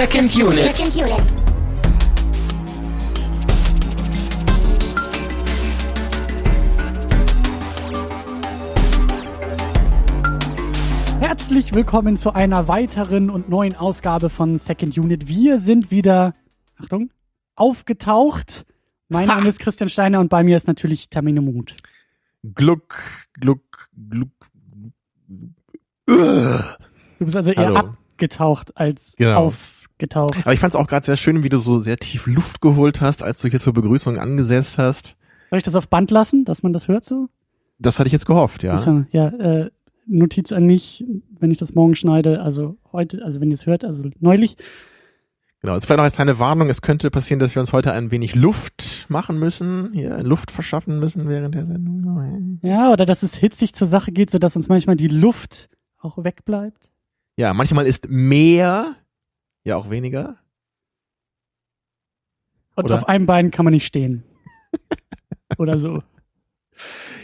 Second Unit. Second Unit. Herzlich willkommen zu einer weiteren und neuen Ausgabe von Second Unit. Wir sind wieder, Achtung, aufgetaucht. Mein Name ist Christian Steiner und bei mir ist natürlich Termine Mut. Gluck, Gluck, Gluck. Du bist also eher Hallo. abgetaucht als Genau. Aufgetaucht. Aber ich fand es auch gerade sehr schön, wie du so sehr tief Luft geholt hast, als du hier zur Begrüßung angesetzt hast. Soll ich das auf Band lassen, dass man das hört so? Das hatte ich jetzt gehofft, ja. Achso, ja, äh, Notiz an mich, wenn ich das morgen schneide, also heute, also wenn ihr es hört, also neulich. Genau. Also vielleicht noch als kleine Warnung, es könnte passieren, dass wir uns heute ein wenig Luft machen müssen, hier Luft verschaffen müssen während der Sendung. Ja, oder dass es hitzig zur Sache geht, sodass uns manchmal die Luft auch wegbleibt. Ja, manchmal ist mehr ja auch weniger. Und Oder? auf einem Bein kann man nicht stehen. Oder so.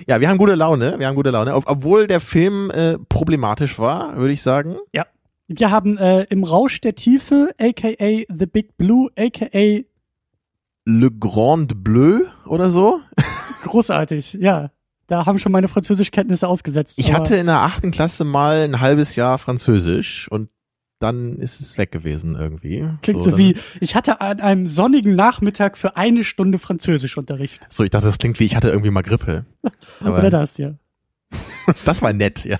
Ja, wir haben gute Laune, wir haben gute Laune. Ob, obwohl der Film äh, problematisch war, würde ich sagen. Wir haben äh, im Rausch der Tiefe, aka The Big Blue, aka Le Grand Bleu oder so. großartig, ja. Da haben schon meine Französischkenntnisse ausgesetzt. Ich hatte in der achten Klasse mal ein halbes Jahr Französisch und dann ist es weg gewesen irgendwie. Klingt so, dann- wie, ich hatte an einem sonnigen Nachmittag für eine Stunde Französischunterricht. So, ich dachte, das klingt wie, ich hatte irgendwie mal Grippe. Aber Oder das, ja. das war nett, ja.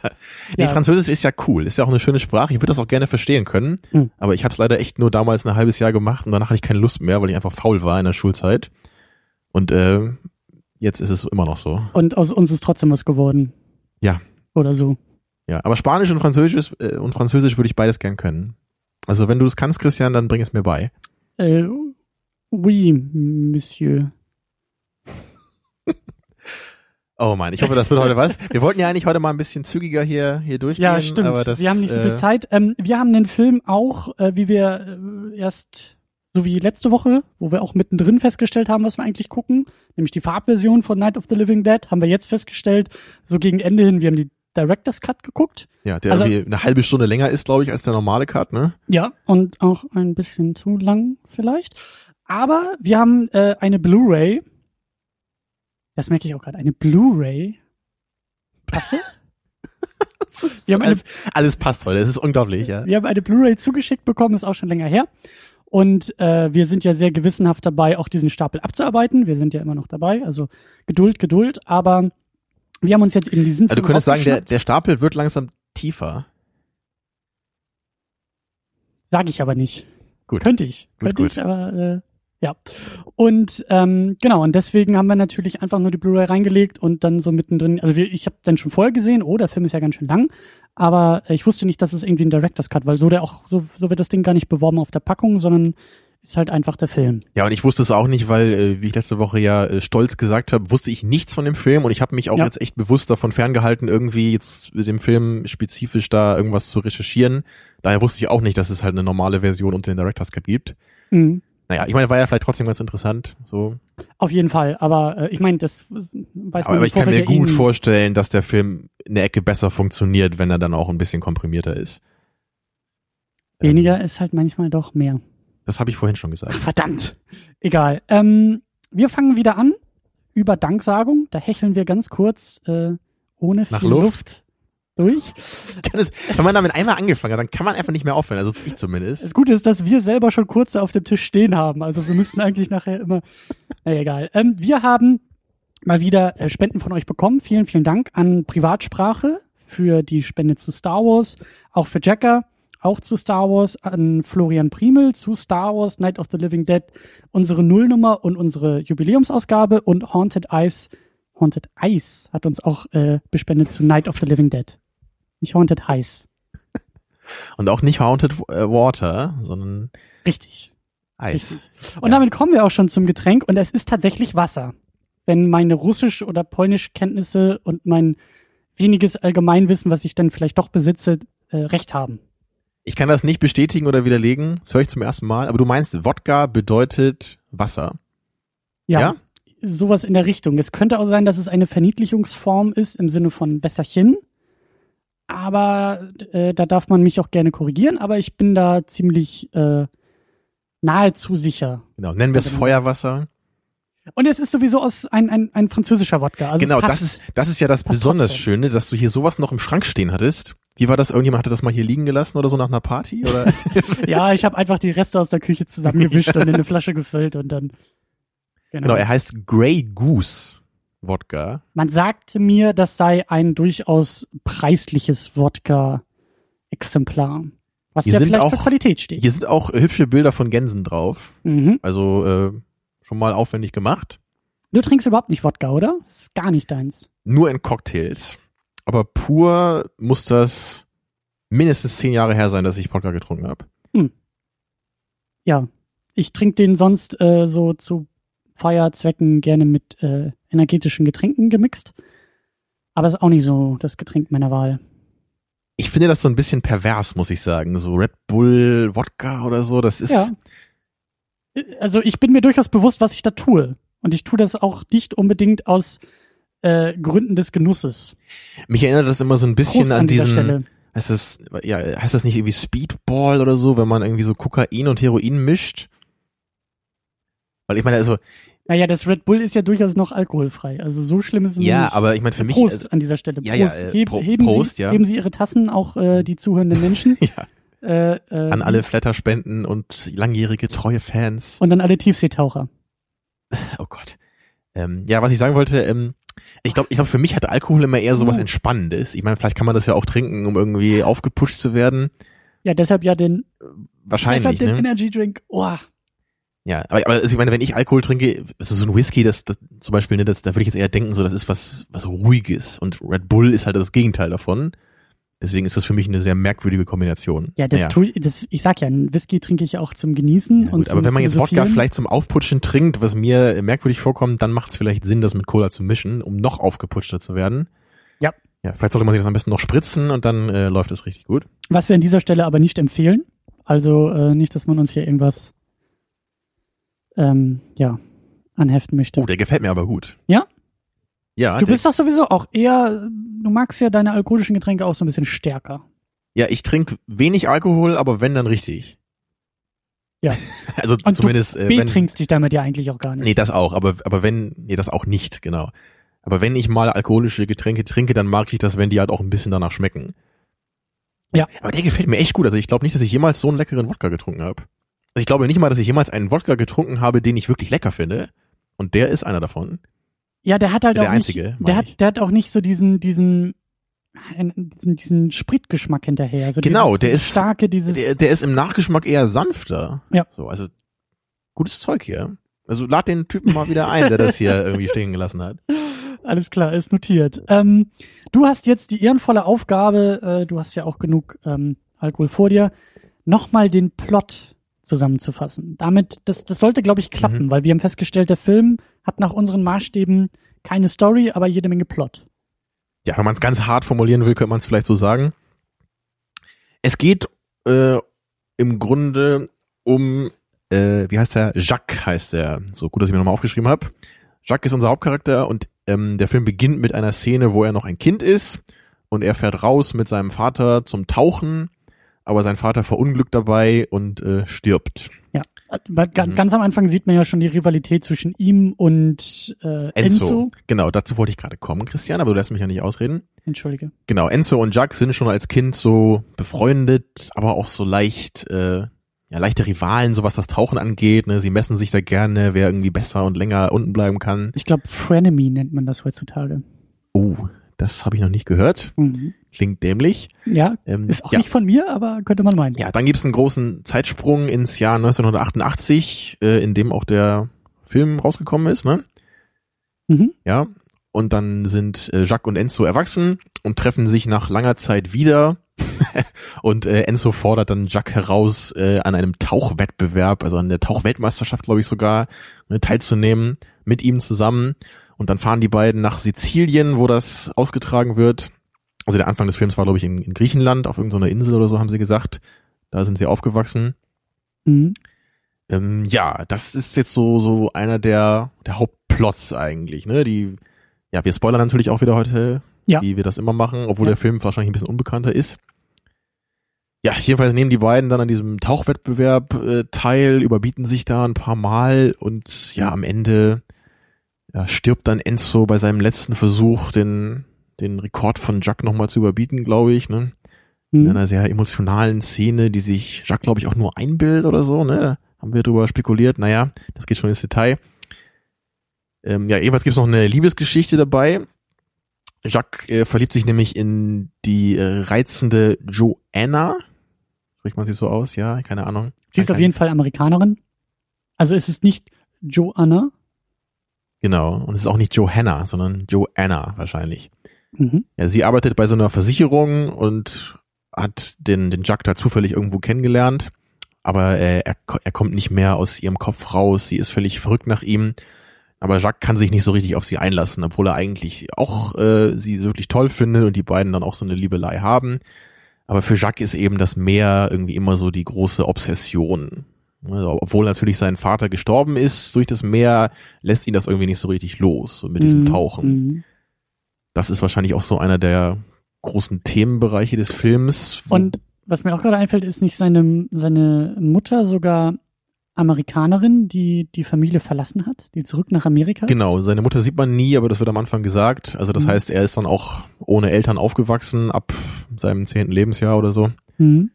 Nee, Ja. Französisch ist ja cool, ist ja auch eine schöne Sprache. Ich würde das auch gerne verstehen können. Hm. Aber ich habe es leider echt nur damals ein halbes Jahr gemacht und danach hatte ich keine Lust mehr, weil ich einfach faul war in der Schulzeit. Und äh, jetzt ist es immer noch so. Und aus uns ist trotzdem was geworden. Ja. Oder so. Ja, aber Spanisch und Französisch äh, und Französisch würde ich beides gern können. Also wenn du es kannst, Christian, dann bring es mir bei. Äh, oui, Monsieur. Oh Mann, ich hoffe, das wird heute was. Wir wollten ja eigentlich heute mal ein bisschen zügiger hier hier durchgehen, Ja, stimmt. aber das wir haben nicht so viel äh, Zeit. Ähm, wir haben den Film auch, äh, wie wir äh, erst, so wie letzte Woche, wo wir auch mittendrin festgestellt haben, was wir eigentlich gucken, nämlich die Farbversion von Night of the Living Dead, haben wir jetzt festgestellt, so gegen Ende hin, wir haben die Director's Cut geguckt. Ja, der Also- irgendwie eine halbe Stunde länger ist, glaube ich, als der normale Cut, ne? Ja. Und auch ein bisschen zu lang vielleicht. Aber wir haben äh, eine Blu-ray. Das merke ich auch gerade. Eine Blu-ray. Tasse? Wir haben eine alles, alles passt heute, es ist unglaublich, ja. Wir haben eine Blu-ray zugeschickt bekommen, ist auch schon länger her. Und äh, wir sind ja sehr gewissenhaft dabei, auch diesen Stapel abzuarbeiten. Wir sind ja immer noch dabei, also Geduld, Geduld. Aber wir haben uns jetzt eben diesen Also du könntest sagen, der, der Stapel wird langsam tiefer. Sage ich aber nicht. Gut. Könnte ich. Gut, Könnte gut. ich, aber äh, ja. Und ähm, genau, und deswegen haben wir natürlich einfach nur die Blu-ray reingelegt und dann so mittendrin, also wir, ich habe dann schon vorher gesehen, oh, der Film ist ja ganz schön lang, aber äh, ich wusste nicht, dass es irgendwie ein Director's Cut, weil so der auch, so, so wird das Ding gar nicht beworben auf der Packung, sondern ist halt einfach der Film. Ja, und ich wusste es auch nicht, weil, äh, wie ich letzte Woche ja äh, stolz gesagt habe, wusste ich nichts von dem Film und ich habe mich auch Ja. jetzt echt bewusst davon ferngehalten, irgendwie jetzt mit dem Film spezifisch da irgendwas zu recherchieren. Daher wusste ich auch nicht, dass es halt eine normale Version unter den Director's Cut gibt. Mhm. Naja, ich meine, war ja vielleicht trotzdem ganz interessant. So. Auf jeden Fall, aber äh, ich meine, das weiß man Aber, im ich kann mir gut vorstellen, dass der Film eine Ecke besser funktioniert, wenn er dann auch ein bisschen komprimierter ist. Weniger Ähm, ist halt manchmal doch mehr. Das habe ich vorhin schon gesagt. Verdammt. Egal. Ähm, wir fangen wieder an über Danksagung. Da hecheln wir ganz kurz äh, ohne Nach viel Luft? Luft. durch. Es, wenn man damit einmal angefangen hat, dann kann man einfach nicht mehr aufhören. Also ich zumindest. Das Gute ist, dass wir selber schon kurz auf dem Tisch stehen haben. Also wir müssten eigentlich nachher immer. Naja, egal. Ähm, wir haben mal wieder äh, Spenden von euch bekommen. Vielen, vielen Dank an Privatsprache für die Spende zu Star Wars, auch für Jacker, auch zu Star Wars, an Florian Primel zu Star Wars, Night of the Living Dead, unsere Nullnummer und unsere Jubiläumsausgabe und Haunted Ice. Haunted Ice hat uns auch äh, bespendet zu Night of the Living Dead. Nicht Haunted Ice. Und auch nicht Haunted äh, Water, sondern Richtig. Eis. Richtig. Und Ja. damit kommen wir auch schon zum Getränk und es ist tatsächlich Wasser. Wenn meine Russisch- oder Polnischkenntnisse und mein weniges Allgemeinwissen, was ich dann vielleicht doch besitze, äh, recht haben. Ich kann das nicht bestätigen oder widerlegen. Das höre ich zum ersten Mal. Aber du meinst, Wodka bedeutet Wasser. Ja, Ja? sowas in der Richtung. Es könnte auch sein, dass es eine Verniedlichungsform ist im Sinne von Wässerchen. Aber äh, da darf man mich auch gerne korrigieren. Aber ich bin da ziemlich äh, nahezu sicher. Genau, nennen wir es Genau. Feuerwasser. Und es ist sowieso aus ein, ein, ein französischer Wodka. Also genau, passt. das ist, das ist ja das besonders trotzdem. Schöne, dass du hier sowas noch im Schrank stehen hattest. Wie war das? Irgendjemand hatte das mal hier liegen gelassen oder so nach einer Party? Oder? Ja, ich habe einfach die Reste aus der Küche zusammengewischt und in eine Flasche gefüllt und dann. Genau. genau, er heißt Grey Goose Wodka. Man sagte mir, das sei ein durchaus preisliches Wodka-Exemplar. Was Hier ja sind vielleicht auch- für Qualität steht. Hier sind auch hübsche Bilder von Gänsen drauf. Mhm. Also äh, schon mal aufwendig gemacht. Du trinkst überhaupt nicht Wodka, oder? Das ist gar nicht deins. Nur in Cocktails. Aber pur muss das mindestens zehn Jahre her sein, dass ich Wodka getrunken habe. Ja. Ich trinke den sonst äh, so zu Feierzwecken gerne mit äh, energetischen Getränken gemixt. Aber ist auch nicht so das Getränk meiner Wahl. Ich finde das so ein bisschen pervers, muss ich sagen. So Red Bull, Wodka oder so, das ist. Ja. Also ich bin mir durchaus bewusst, was ich da tue. Und ich tue das auch nicht unbedingt aus äh, Gründen des Genusses. Mich erinnert das immer so ein bisschen Prost an, an diesen. Stelle. Heißt das, ja, heißt das nicht irgendwie Speedball oder so, wenn man irgendwie so Kokain und Heroin mischt? Weil ich meine, also, Naja, das Red Bull ist ja durchaus noch alkoholfrei. Also so schlimm ist es ja, nicht. aber ich meine, für mich, Prost also, an dieser Stelle. Ja, Prost. ja, äh, Heb, heben, Prost, Sie, ja. heben Sie Ihre Tassen, auch äh, die zuhörenden Menschen. ja, äh, äh, an alle Flatterspenden und langjährige treue Fans. Und an alle Tiefseetaucher. Oh Gott. Ähm, ja, was ich sagen wollte, ähm, ich glaube, ich glaube, für mich hat Alkohol immer eher sowas Oh. Entspannendes. Ich meine, vielleicht kann man das ja auch trinken, um irgendwie aufgepusht zu werden. Ja, deshalb ja den, Wahrscheinlich, deshalb den ne? Energy Drink. Oh, Ja, aber, aber also ich meine, wenn ich Alkohol trinke, also so ein Whisky, das, das zum Beispiel, ne, das, da würde ich jetzt eher denken, so das ist was, was ruhiges und Red Bull ist halt das Gegenteil davon. Deswegen ist das für mich eine sehr merkwürdige Kombination. ja, das Naja. tue das, ich sag ja, ein Whisky trinke ich auch zum Genießen Ja, und gut, zum aber wenn man jetzt Wodka vielleicht zum Aufputschen trinkt, was mir merkwürdig vorkommt, dann macht es vielleicht Sinn, das mit Cola zu mischen, um noch aufgeputschter zu werden. Ja. Ja, vielleicht sollte man sich das am besten noch spritzen und dann äh, läuft es richtig gut. Was wir an dieser Stelle aber nicht empfehlen. Also äh, nicht, dass man uns hier irgendwas ähm, ja, anheften möchte. Oh, der gefällt mir aber gut. Ja? Ja, du bist doch sowieso auch eher, du magst ja deine alkoholischen Getränke auch so ein bisschen stärker. ja, ich trinke wenig Alkohol, aber wenn, dann richtig. Ja. also Und zumindest, du äh, wenn, betrinkst dich damit ja eigentlich auch gar nicht. Nee, das auch, aber, aber wenn, nee, das auch nicht, genau. Aber wenn ich mal alkoholische Getränke trinke, dann mag ich das, wenn die halt auch ein bisschen danach schmecken. Ja. Aber der gefällt mir echt gut. Also ich glaube nicht, dass ich jemals so einen leckeren Wodka getrunken habe. Also ich glaube nicht mal, dass ich jemals einen Wodka getrunken habe, den ich wirklich lecker finde. Und der ist einer davon. Ja, der hat halt Der auch einzige, nicht, der hat, der hat auch nicht so diesen, diesen, diesen, diesen Spritgeschmack hinterher. Also Genau, dieses, der ist- starke, dieses, Der, der ist im Nachgeschmack eher sanfter. Ja. So, also gutes Zeug hier. Also lad den Typen mal wieder ein, der das hier irgendwie stehen gelassen hat. alles klar, ist notiert. Ähm, du hast jetzt die ehrenvolle Aufgabe, äh, du hast ja auch genug ähm, Alkohol vor dir, nochmal den Plot zusammenzufassen. Damit, das, das sollte, glaube ich, klappen, Mhm. weil wir haben festgestellt, der Film hat nach unseren Maßstäben keine Story, aber jede Menge Plot. ja, wenn man es ganz hart formulieren will, könnte man es vielleicht so sagen. Es geht äh, im Grunde um, äh, wie heißt er? Jacques heißt er. So gut, dass ich mir nochmal aufgeschrieben habe. Jacques ist unser Hauptcharakter und ähm, der Film beginnt mit einer Szene, wo er noch ein Kind ist und er fährt raus mit seinem Vater zum Tauchen, aber sein Vater verunglückt dabei und äh, stirbt. Mhm. Ganz am Anfang sieht man ja schon die Rivalität zwischen ihm und äh, Enzo. Enzo. Genau, dazu wollte ich gerade kommen, Christian, aber du lässt mich ja nicht ausreden. Entschuldige. Genau, Enzo und Jacques sind schon als Kind so befreundet, aber auch so leicht, äh, ja, leichte Rivalen, so was das Tauchen angeht. Ne? Sie messen sich da gerne, wer irgendwie besser und länger unten bleiben kann. Ich glaube, Frenemy nennt man das heutzutage. Oh, das habe ich noch nicht gehört. Mhm. Klingt dämlich. Ja, Ähm, ist auch ja. nicht von mir, aber könnte man meinen. Ja, dann gibt's einen großen Zeitsprung ins Jahr 1988, äh, in dem auch der Film rausgekommen ist, ne? Mhm. Ja. Und dann sind äh, Jacques und Enzo erwachsen und treffen sich nach langer Zeit wieder. und äh, Enzo fordert dann Jacques heraus, äh, an einem Tauchwettbewerb, also an der Tauchweltmeisterschaft, glaube ich sogar, ne, teilzunehmen, mit ihm zusammen. Und dann fahren die beiden nach Sizilien, wo das ausgetragen wird. Also der Anfang des Films war, glaube ich, in, in Griechenland, auf irgendeiner Insel oder so, haben sie gesagt. Da sind sie aufgewachsen. Mhm. Ähm, ja, das ist jetzt so, so einer der, der Hauptplots eigentlich, ne? Die, ja, wir spoilern natürlich auch wieder heute, Ja. wie wir das immer machen, obwohl Ja. der Film wahrscheinlich ein bisschen unbekannter ist. Ja, jedenfalls nehmen die beiden dann an diesem Tauchwettbewerb äh, teil, überbieten sich da ein paar Mal und ja, am Ende ja, stirbt dann Enzo bei seinem letzten Versuch, den, den Rekord von Jack nochmal zu überbieten, glaube ich, ne? In Hm. einer sehr emotionalen Szene, die sich Jack, glaube ich, auch nur einbildet oder so, ne? Da haben wir drüber spekuliert. Naja, das geht schon ins Detail. Ähm, ja, jedenfalls gibt's noch eine Liebesgeschichte dabei. Jacques äh, verliebt sich nämlich in die äh, reizende Joanna. Spricht man sie so aus? Ja, keine Ahnung. Sie ist auf jeden Fall Amerikanerin. Also es ist nicht Joanna. Genau. Und es ist auch nicht Johanna, sondern Joanna wahrscheinlich. Mhm. Ja, sie arbeitet bei so einer Versicherung und hat den, den Jack da zufällig irgendwo kennengelernt. Aber äh, er, er kommt nicht mehr aus ihrem Kopf raus. Sie ist völlig verrückt nach ihm. Aber Jacques kann sich nicht so richtig auf sie einlassen, obwohl er eigentlich auch äh, sie wirklich toll findet und die beiden dann auch so eine Liebelei haben. Aber für Jacques ist eben das Meer irgendwie immer so die große Obsession. Also, obwohl natürlich sein Vater gestorben ist durch das Meer, lässt ihn das irgendwie nicht so richtig los, so mit diesem Mhm. Tauchen. Mhm. Das ist wahrscheinlich auch so einer der großen Themenbereiche des Films. Und was mir auch gerade einfällt, ist nicht seine, seine Mutter sogar Amerikanerin, die die Familie verlassen hat, die zurück nach Amerika ist? genau, seine Mutter sieht man nie, aber das wird am Anfang gesagt. Also das Mhm. heißt, er ist dann auch ohne Eltern aufgewachsen ab seinem zehnten Lebensjahr oder so. Mhm.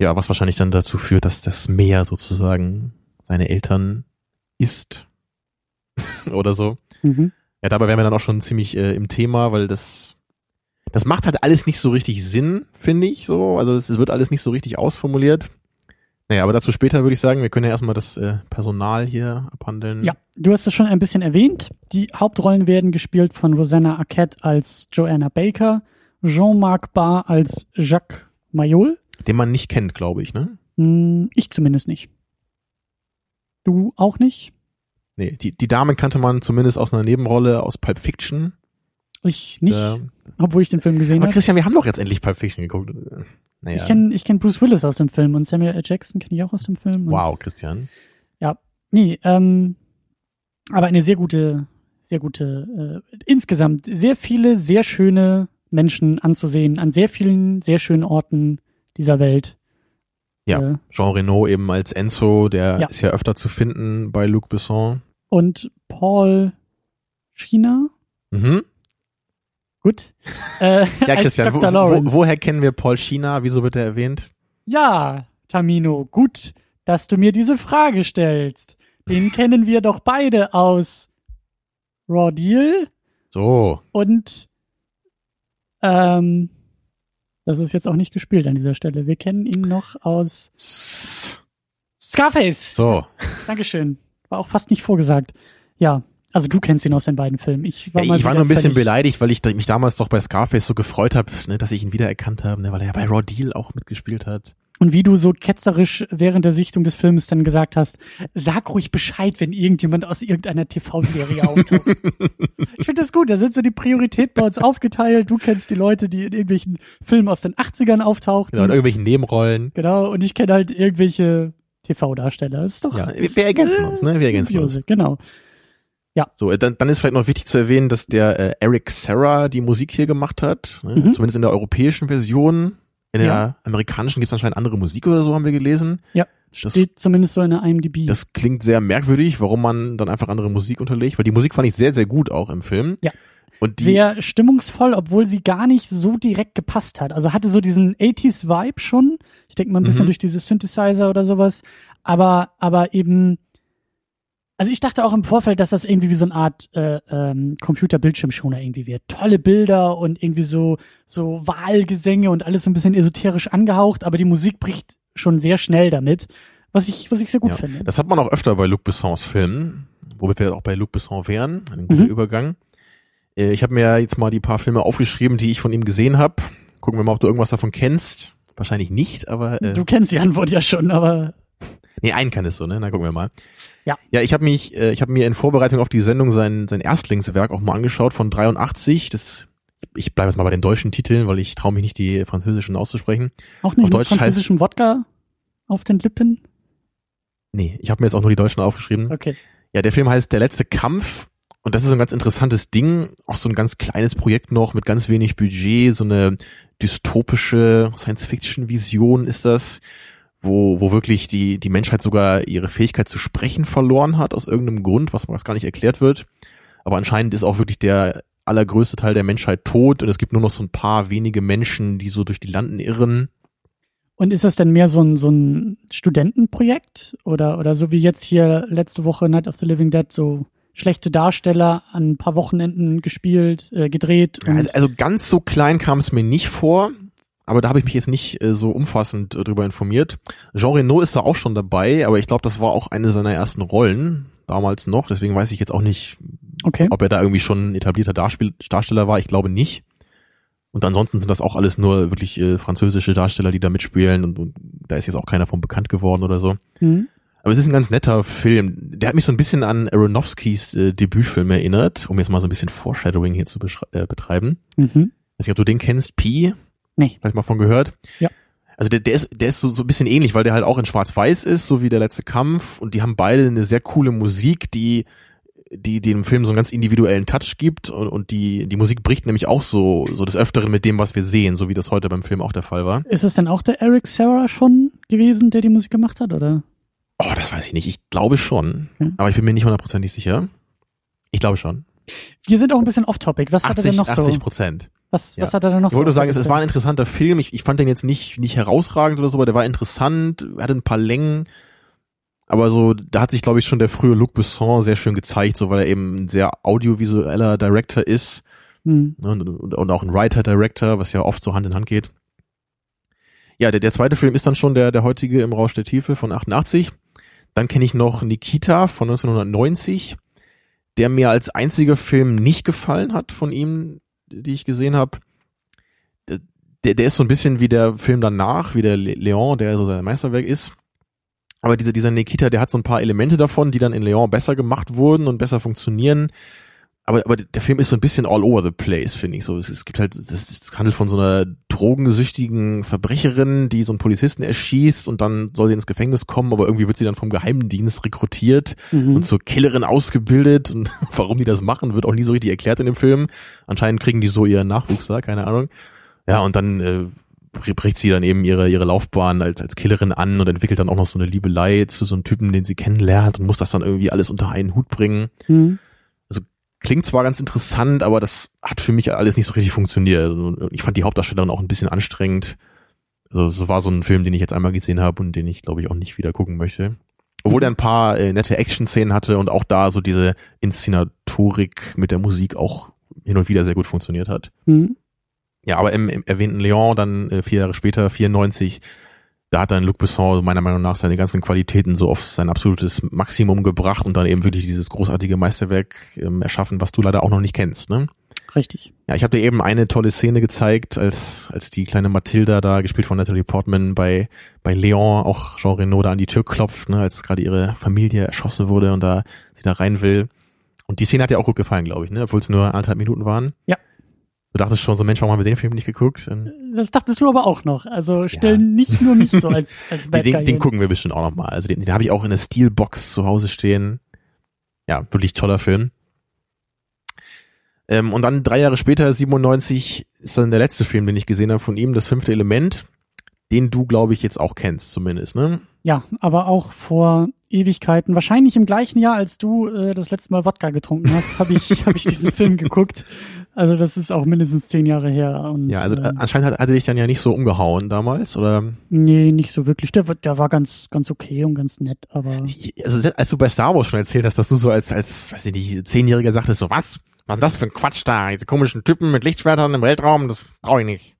Ja, was wahrscheinlich dann dazu führt, dass das Meer sozusagen seine Eltern ist. oder so. Mhm. Ja, dabei wären wir dann auch schon ziemlich äh, im Thema, weil das das macht halt alles nicht so richtig Sinn, finde ich so. Also es wird alles nicht so richtig ausformuliert. Naja, aber dazu später würde ich sagen, wir können ja erstmal das äh, Personal hier abhandeln. Ja, du hast es schon ein bisschen erwähnt. Die Hauptrollen werden gespielt von Rosanna Arquette als Joanna Baker, Jean-Marc Barr als Jacques Mayol. Den man nicht kennt, glaube ich, ne? Hm, ich zumindest nicht. Du auch nicht? Nee, die, die Dame kannte man zumindest aus einer Nebenrolle aus Pulp Fiction. Ich nicht, Äh, obwohl ich den Film gesehen aber habe. Christian, wir haben doch jetzt endlich Pulp Fiction geguckt. Naja. Ich kenne ich kenn Bruce Willis aus dem Film und Samuel L. Jackson kenne ich auch aus dem Film. Wow, Christian. Nee, ähm, aber eine sehr gute, sehr gute, äh, insgesamt sehr viele, sehr schöne Menschen anzusehen, an sehr vielen, sehr schönen Orten dieser Welt. Ja. Äh, Jean Reno eben als Enzo, der Ja. ist ja öfter zu finden bei Luc Besson. Und Paul China, Mhm. gut. Äh, Ja, Christian, wo, wo, woher kennen wir Paul China? Wieso wird er erwähnt? Ja, Tamino, gut, dass du mir diese Frage stellst. Den kennen wir doch beide aus Raw Deal So. und ähm, das ist jetzt auch nicht gespielt an dieser Stelle. Wir kennen ihn noch aus Scarface. So. Dankeschön. War auch fast nicht vorgesagt. Ja, also du kennst ihn aus den beiden Filmen. Ich war, mal ich war nur ein bisschen beleidigt, weil ich mich damals doch bei Scarface so gefreut habe, ne, dass ich ihn wiedererkannt habe, ne, weil er ja bei Raw Deal auch mitgespielt hat. Und wie du so ketzerisch während der Sichtung des Films dann gesagt hast, sag ruhig Bescheid, wenn irgendjemand aus irgendeiner TV-Serie auftaucht. ich finde das gut, da sind so die Prioritäten bei uns aufgeteilt. Du kennst die Leute, die in irgendwelchen Filmen aus den 80ern auftauchten. Genau, in irgendwelchen Nebenrollen. Genau, und ich kenne halt irgendwelche TV-Darsteller. Ist doch. Ja, ist, wir ergänzen uns, ne? Wir ergänzen uns. Symbiose, Genau. So, äh, dann, dann ist vielleicht noch wichtig zu erwähnen, dass der äh, Eric Serra die Musik hier gemacht hat, ne? Mhm. zumindest in der europäischen Version. In der Ja. amerikanischen gibt es anscheinend andere Musik oder so, haben wir gelesen. Ja, Das, Steht zumindest so in der IMDb. das klingt sehr merkwürdig, warum man dann einfach andere Musik unterlegt, weil die Musik fand ich sehr, sehr gut auch im Film. Ja. Und die, sehr stimmungsvoll, obwohl sie gar nicht so direkt gepasst hat. Also hatte so diesen 80s Vibe schon. Ich denke mal ein bisschen Mhm. durch diese Synthesizer oder sowas. Aber, aber eben, also ich dachte auch im Vorfeld, dass das irgendwie wie so eine Art äh, ähm, Computer-Bildschirmschoner irgendwie wird. Tolle Bilder und irgendwie so, so Wahlgesänge und alles so ein bisschen esoterisch angehaucht, aber die Musik bricht schon sehr schnell damit. Was ich, was ich sehr gut ja, finde. das hat man auch öfter bei Luc Bessons Filmen, womit wir auch bei Luc Besson wären, ein guter Mhm. Übergang. Äh, Ich habe mir jetzt mal die paar Filme aufgeschrieben, die ich von ihm gesehen habe. Gucken wir mal, ob du irgendwas davon kennst. Wahrscheinlich nicht, aber äh, Du kennst die Antwort ja schon, aber Nee, einen kann es so, ne? Na gucken wir mal. Ja. Ja, ich habe mich, äh, ich habe mir in Vorbereitung auf die Sendung sein sein Erstlingswerk auch mal angeschaut von 83. Das, ich bleibe jetzt mal bei den deutschen Titeln, weil ich traue mich nicht die französischen auszusprechen. auch nicht Auf mit Deutsch heißt- französischem Wodka auf den Lippen. Nee, ich habe mir jetzt auch nur die deutschen aufgeschrieben. Okay. Ja, der Film heißt Der letzte Kampf und das ist ein ganz interessantes Ding, auch so ein ganz kleines Projekt noch mit ganz wenig Budget, so eine dystopische Science-Fiction-Vision ist das, wo, wo wirklich die, die Menschheit sogar ihre Fähigkeit zu sprechen verloren hat, aus irgendeinem Grund, was, was gar nicht erklärt wird. Aber anscheinend ist auch wirklich der allergrößte Teil der Menschheit tot und es gibt nur noch so ein paar wenige Menschen, die so durch die Landen irren. Und ist das denn mehr so ein, so ein Studentenprojekt oder, oder so wie jetzt hier letzte Woche Night of the Living Dead so schlechte Darsteller an ein paar Wochenenden gespielt, äh, gedreht? Also, also ganz so klein kam es mir nicht vor, aber da habe ich mich jetzt nicht äh, so umfassend äh, drüber informiert. Jean Reno ist da auch schon dabei, aber ich glaube, das war auch eine seiner ersten Rollen damals noch, deswegen weiß ich jetzt auch nicht, okay. ob er da irgendwie schon ein etablierter Darspiel Darsteller war. Ich glaube nicht. Und ansonsten sind das auch alles nur wirklich äh, französische Darsteller, die da mitspielen und, und da ist jetzt auch keiner von bekannt geworden oder so. Mhm. Aber es ist ein ganz netter Film. Der hat mich so ein bisschen an Aronofskis äh, Debütfilm erinnert, um jetzt mal so ein bisschen Foreshadowing hier zu äh, betreiben. Mhm. Weiß nicht, ob du den kennst, Pi? Nee. Vielleicht mal von gehört? Ja. Also der, der ist, der ist so, so ein bisschen ähnlich, weil der halt auch in Schwarz-Weiß ist, so wie der letzte Kampf. Und die haben beide eine sehr coole Musik, die, die dem Film so einen ganz individuellen Touch gibt. Und, und die, die Musik bricht nämlich auch so, so des Öfteren mit dem, was wir sehen, so wie das heute beim Film auch der Fall war. Ist es denn auch der Eric Serra schon gewesen, der die Musik gemacht hat, oder? Oh, das weiß ich nicht. Ich glaube schon. Hm. Aber ich bin mir nicht hundertprozentig sicher. Ich glaube schon. Wir sind auch ein bisschen off-topic. Was hat er 80, denn noch 80 so? Prozent. Was, Ja. was hat er denn noch Ich wollte so? sagen, es, es war ein interessanter Film. Ich, ich fand den jetzt nicht, nicht herausragend oder so, aber der war interessant, hatte ein paar Längen. Aber so, da hat sich, glaube ich, schon der frühe Luc Besson sehr schön gezeigt, so weil er eben ein sehr audiovisueller Director ist Hm. ne, und, und, und auch ein Writer-Director, was ja oft so Hand in Hand geht. Ja, der, der zweite Film ist dann schon der, der heutige im Rausch der Tiefe von 88. Dann kenne ich noch Nikita von 1990, der mir als einziger Film nicht gefallen hat von ihm, die ich gesehen habe. Der, der ist so ein bisschen wie der Film danach, wie der Le- Leon, der so sein Meisterwerk ist. Aber dieser, dieser Nikita, der hat so ein paar Elemente davon, die dann in Leon besser gemacht wurden und besser funktionieren. Aber, aber der Film ist so ein bisschen all over the place, finde ich so. Es, es gibt halt, es, es handelt von so einer drogensüchtigen Verbrecherin, die so einen Polizisten erschießt und dann soll sie ins Gefängnis kommen, aber irgendwie wird sie dann vom Geheimdienst rekrutiert Mhm. und zur Killerin ausgebildet und warum die das machen, wird auch nie so richtig erklärt in dem Film. Anscheinend kriegen die so ihren Nachwuchs da, keine Ahnung. Ja, und dann äh, bricht sie dann eben ihre, ihre Laufbahn als, als Killerin an und entwickelt dann auch noch so eine Liebelei zu so einem Typen, den sie kennenlernt und muss das dann irgendwie alles unter einen Hut bringen. Hm. Klingt zwar ganz interessant, aber das hat für mich alles nicht so richtig funktioniert. Ich fand die Hauptdarstellerin auch ein bisschen anstrengend. Also so war so ein Film, den ich jetzt einmal gesehen habe und den ich, glaube ich, auch nicht wieder gucken möchte. Obwohl er ein paar äh, nette Action-Szenen hatte und auch da so diese Inszenatorik mit der Musik auch hin und wieder sehr gut funktioniert hat. Hm. Ja, aber im, im erwähnten Leon dann äh, vier Jahre später, 94, da hat dann Luc Besson meiner Meinung nach seine ganzen Qualitäten so auf sein absolutes Maximum gebracht und dann eben wirklich dieses großartige Meisterwerk ähm, erschaffen, was du leider auch noch nicht kennst. Ne? Richtig. Ja, ich habe dir eben eine tolle Szene gezeigt, als als die kleine Mathilda da gespielt von Natalie Portman bei bei Leon auch Jean Reno da an die Tür klopft, ne, als gerade ihre Familie erschossen wurde und da sie da rein will. Und die Szene hat dir auch gut gefallen, glaube ich, ne, obwohl es nur anderthalb Minuten waren. Ja. Du dachtest schon so, Mensch, warum haben wir den Film nicht geguckt? Das dachtest du aber auch noch. Also stell Ja. nicht nur mich so als, als Bad den, Guy den, gucken wir bestimmt auch noch mal. Also den, den habe ich auch in der Steelbox zu Hause stehen. Ja, wirklich toller Film. Ähm, und dann drei Jahre später, 97, ist dann der letzte Film, den ich gesehen habe von ihm, das fünfte Element, den du, glaube ich, jetzt auch kennst zumindest, ne? Ja, aber auch vor Ewigkeiten. Wahrscheinlich im gleichen Jahr, als du äh, das letzte Mal Wodka getrunken hast, habe ich, hab ich diesen Film geguckt. Also das ist auch mindestens zehn Jahre her. Und, Ja, also äh, ähm, anscheinend hat, hatte dich dann ja nicht so umgehauen damals, oder? nee, nicht so wirklich. Der, war- der war ganz, ganz okay und ganz nett, aber Also als du bei Star Wars schon erzählt hast, dass du so als, als, weiß ich nicht, Zehnjähriger sagtest, so was? Was ist das für ein Quatsch da? Diese komischen Typen mit Lichtschwertern im Weltraum, das brauche ich nicht.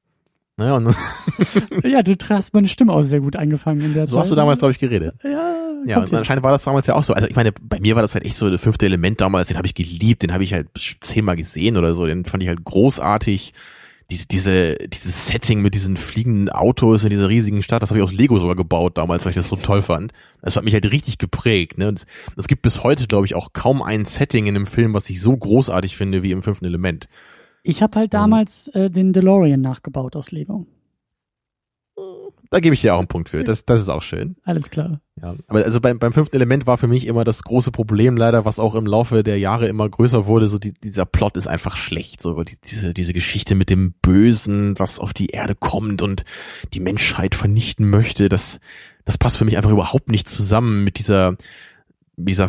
Ne, und ja, du hast meine Stimme auch sehr gut eingefangen in der Zeit. so hast du damals, glaube ich, geredet. Ja, Ja, und anscheinend war das damals ja auch so. Also ich meine, bei mir war das halt echt so das fünfte Element damals, den habe ich geliebt, den habe ich halt zehnmal gesehen oder so, den fand ich halt großartig. Diese, diese, dieses Setting mit diesen fliegenden Autos in dieser riesigen Stadt, das habe ich aus Lego sogar gebaut damals, weil ich das so toll fand. Das hat mich halt richtig geprägt. Ne? Und es, es gibt bis heute, glaube ich, auch kaum ein Setting in einem Film, was ich so großartig finde wie im fünften Element. Ich habe halt damals äh, den DeLorean nachgebaut aus Lego. da gebe ich dir auch einen Punkt für. Das, das ist auch schön. Alles klar. Ja, aber also beim, beim fünften Element war für mich immer das große Problem leider, was auch im Laufe der Jahre immer größer wurde, so die, dieser Plot ist einfach schlecht, so die, diese, diese Geschichte mit dem Bösen, was auf die Erde kommt und die Menschheit vernichten möchte, das, das passt für mich einfach überhaupt nicht zusammen mit dieser, dieser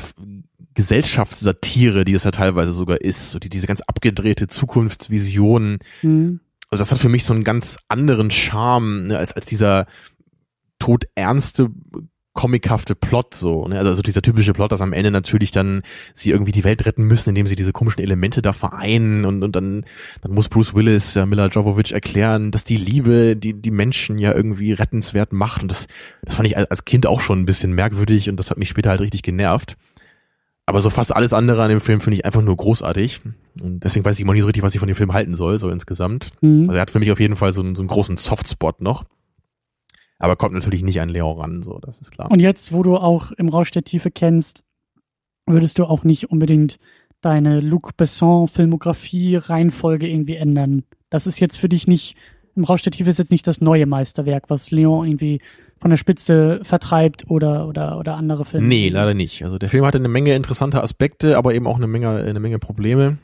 Gesellschaftssatire, die es ja teilweise sogar ist, so die, diese ganz abgedrehte Zukunftsvision. Mhm. Also das hat für mich so einen ganz anderen Charme, ne, als, als dieser todernste comichafte Plot so, ne? also, also dieser typische Plot, dass am Ende natürlich dann sie irgendwie die Welt retten müssen, indem sie diese komischen Elemente da vereinen und, und dann, dann muss Bruce Willis, ja, Mila Jovovich erklären, dass die Liebe, die die Menschen ja irgendwie rettenswert macht und das, das fand ich als Kind auch schon ein bisschen merkwürdig und das hat mich später halt richtig genervt. Aber so fast alles andere an dem Film finde ich einfach nur großartig. Und deswegen weiß ich immer nicht so richtig, was ich von dem Film halten soll, so insgesamt. Mhm. Also er hat für mich auf jeden Fall so einen, so einen großen Softspot noch. Aber kommt natürlich nicht an Leon ran, so, das ist klar. Und jetzt, wo du auch im Rausch der Tiefe kennst, würdest du auch nicht unbedingt deine Luc Besson Filmografie Reihenfolge irgendwie ändern. Das ist jetzt für dich nicht, im Rausch der Tiefe ist jetzt nicht das neue Meisterwerk, was Leon irgendwie von der Spitze vertreibt oder, oder, oder andere Filme. Nee, leider nicht. Also der Film hatte eine Menge interessanter Aspekte, aber eben auch eine Menge, eine Menge Probleme.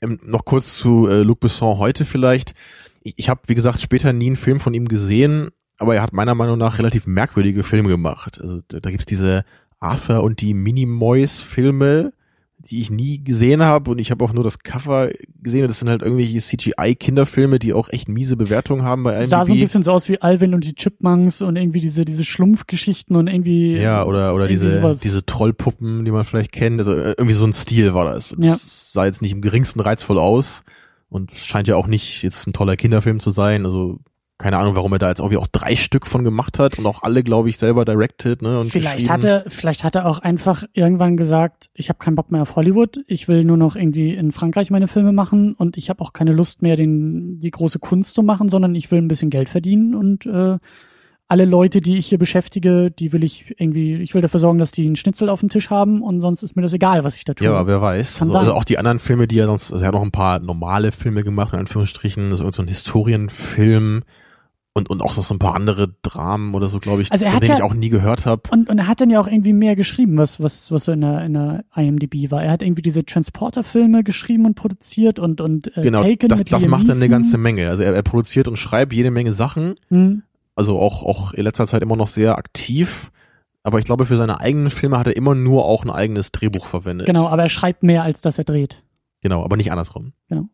Ähm, noch kurz zu äh, Luc Besson heute vielleicht. Ich, ich habe, wie gesagt, später nie einen Film von ihm gesehen, aber er hat meiner Meinung nach relativ merkwürdige Filme gemacht. Also da, da gibt's diese Arthur und die Minimoys-Filme, die ich nie gesehen habe und ich habe auch nur das Cover gesehen. Das sind halt irgendwelche CGI-Kinderfilme, die auch echt miese Bewertungen haben bei IMDb. Sah so ein bisschen so aus wie Alvin und die Chipmunks und irgendwie diese diese Schlumpfgeschichten und irgendwie ja oder oder diese sowas. diese Trollpuppen, die man vielleicht kennt. Also äh, irgendwie so ein Stil war das. Ja. Das sah jetzt nicht im geringsten reizvoll aus und scheint ja auch nicht jetzt ein toller Kinderfilm zu sein. Also keine Ahnung, warum er da jetzt irgendwie auch drei Stück von gemacht hat und auch alle, glaube ich, selber directed. Ne, und vielleicht hat er, vielleicht hat er auch einfach irgendwann gesagt, ich habe keinen Bock mehr auf Hollywood, ich will nur noch irgendwie in Frankreich meine Filme machen und ich habe auch keine Lust mehr, den die große Kunst zu machen, sondern ich will ein bisschen Geld verdienen und äh, alle Leute, die ich hier beschäftige, die will ich irgendwie, ich will dafür sorgen, dass die einen Schnitzel auf dem Tisch haben und sonst ist mir das egal, was ich da tue. Ja, wer weiß. Also, also, auch die anderen Filme, die er sonst, also er hat noch ein paar normale Filme gemacht, in Anführungsstrichen, so, so ein Historienfilm, und, und auch so ein paar andere Dramen oder so, glaube ich, also von denen ja, ich auch nie gehört habe. Und, und er hat dann ja auch irgendwie mehr geschrieben, was, was, was so in der, in der IMDb war. Er hat irgendwie diese Transporter-Filme geschrieben und produziert und, und äh, genau, Taken das, mit das macht er eine ganze Menge. Also er, er produziert und schreibt jede Menge Sachen. Mhm. Also auch, auch in letzter Zeit immer noch sehr aktiv. Aber ich glaube, für seine eigenen Filme hat er immer nur auch ein eigenes Drehbuch verwendet. Genau, aber er schreibt mehr, als dass er dreht. Genau, aber nicht andersrum. Genau.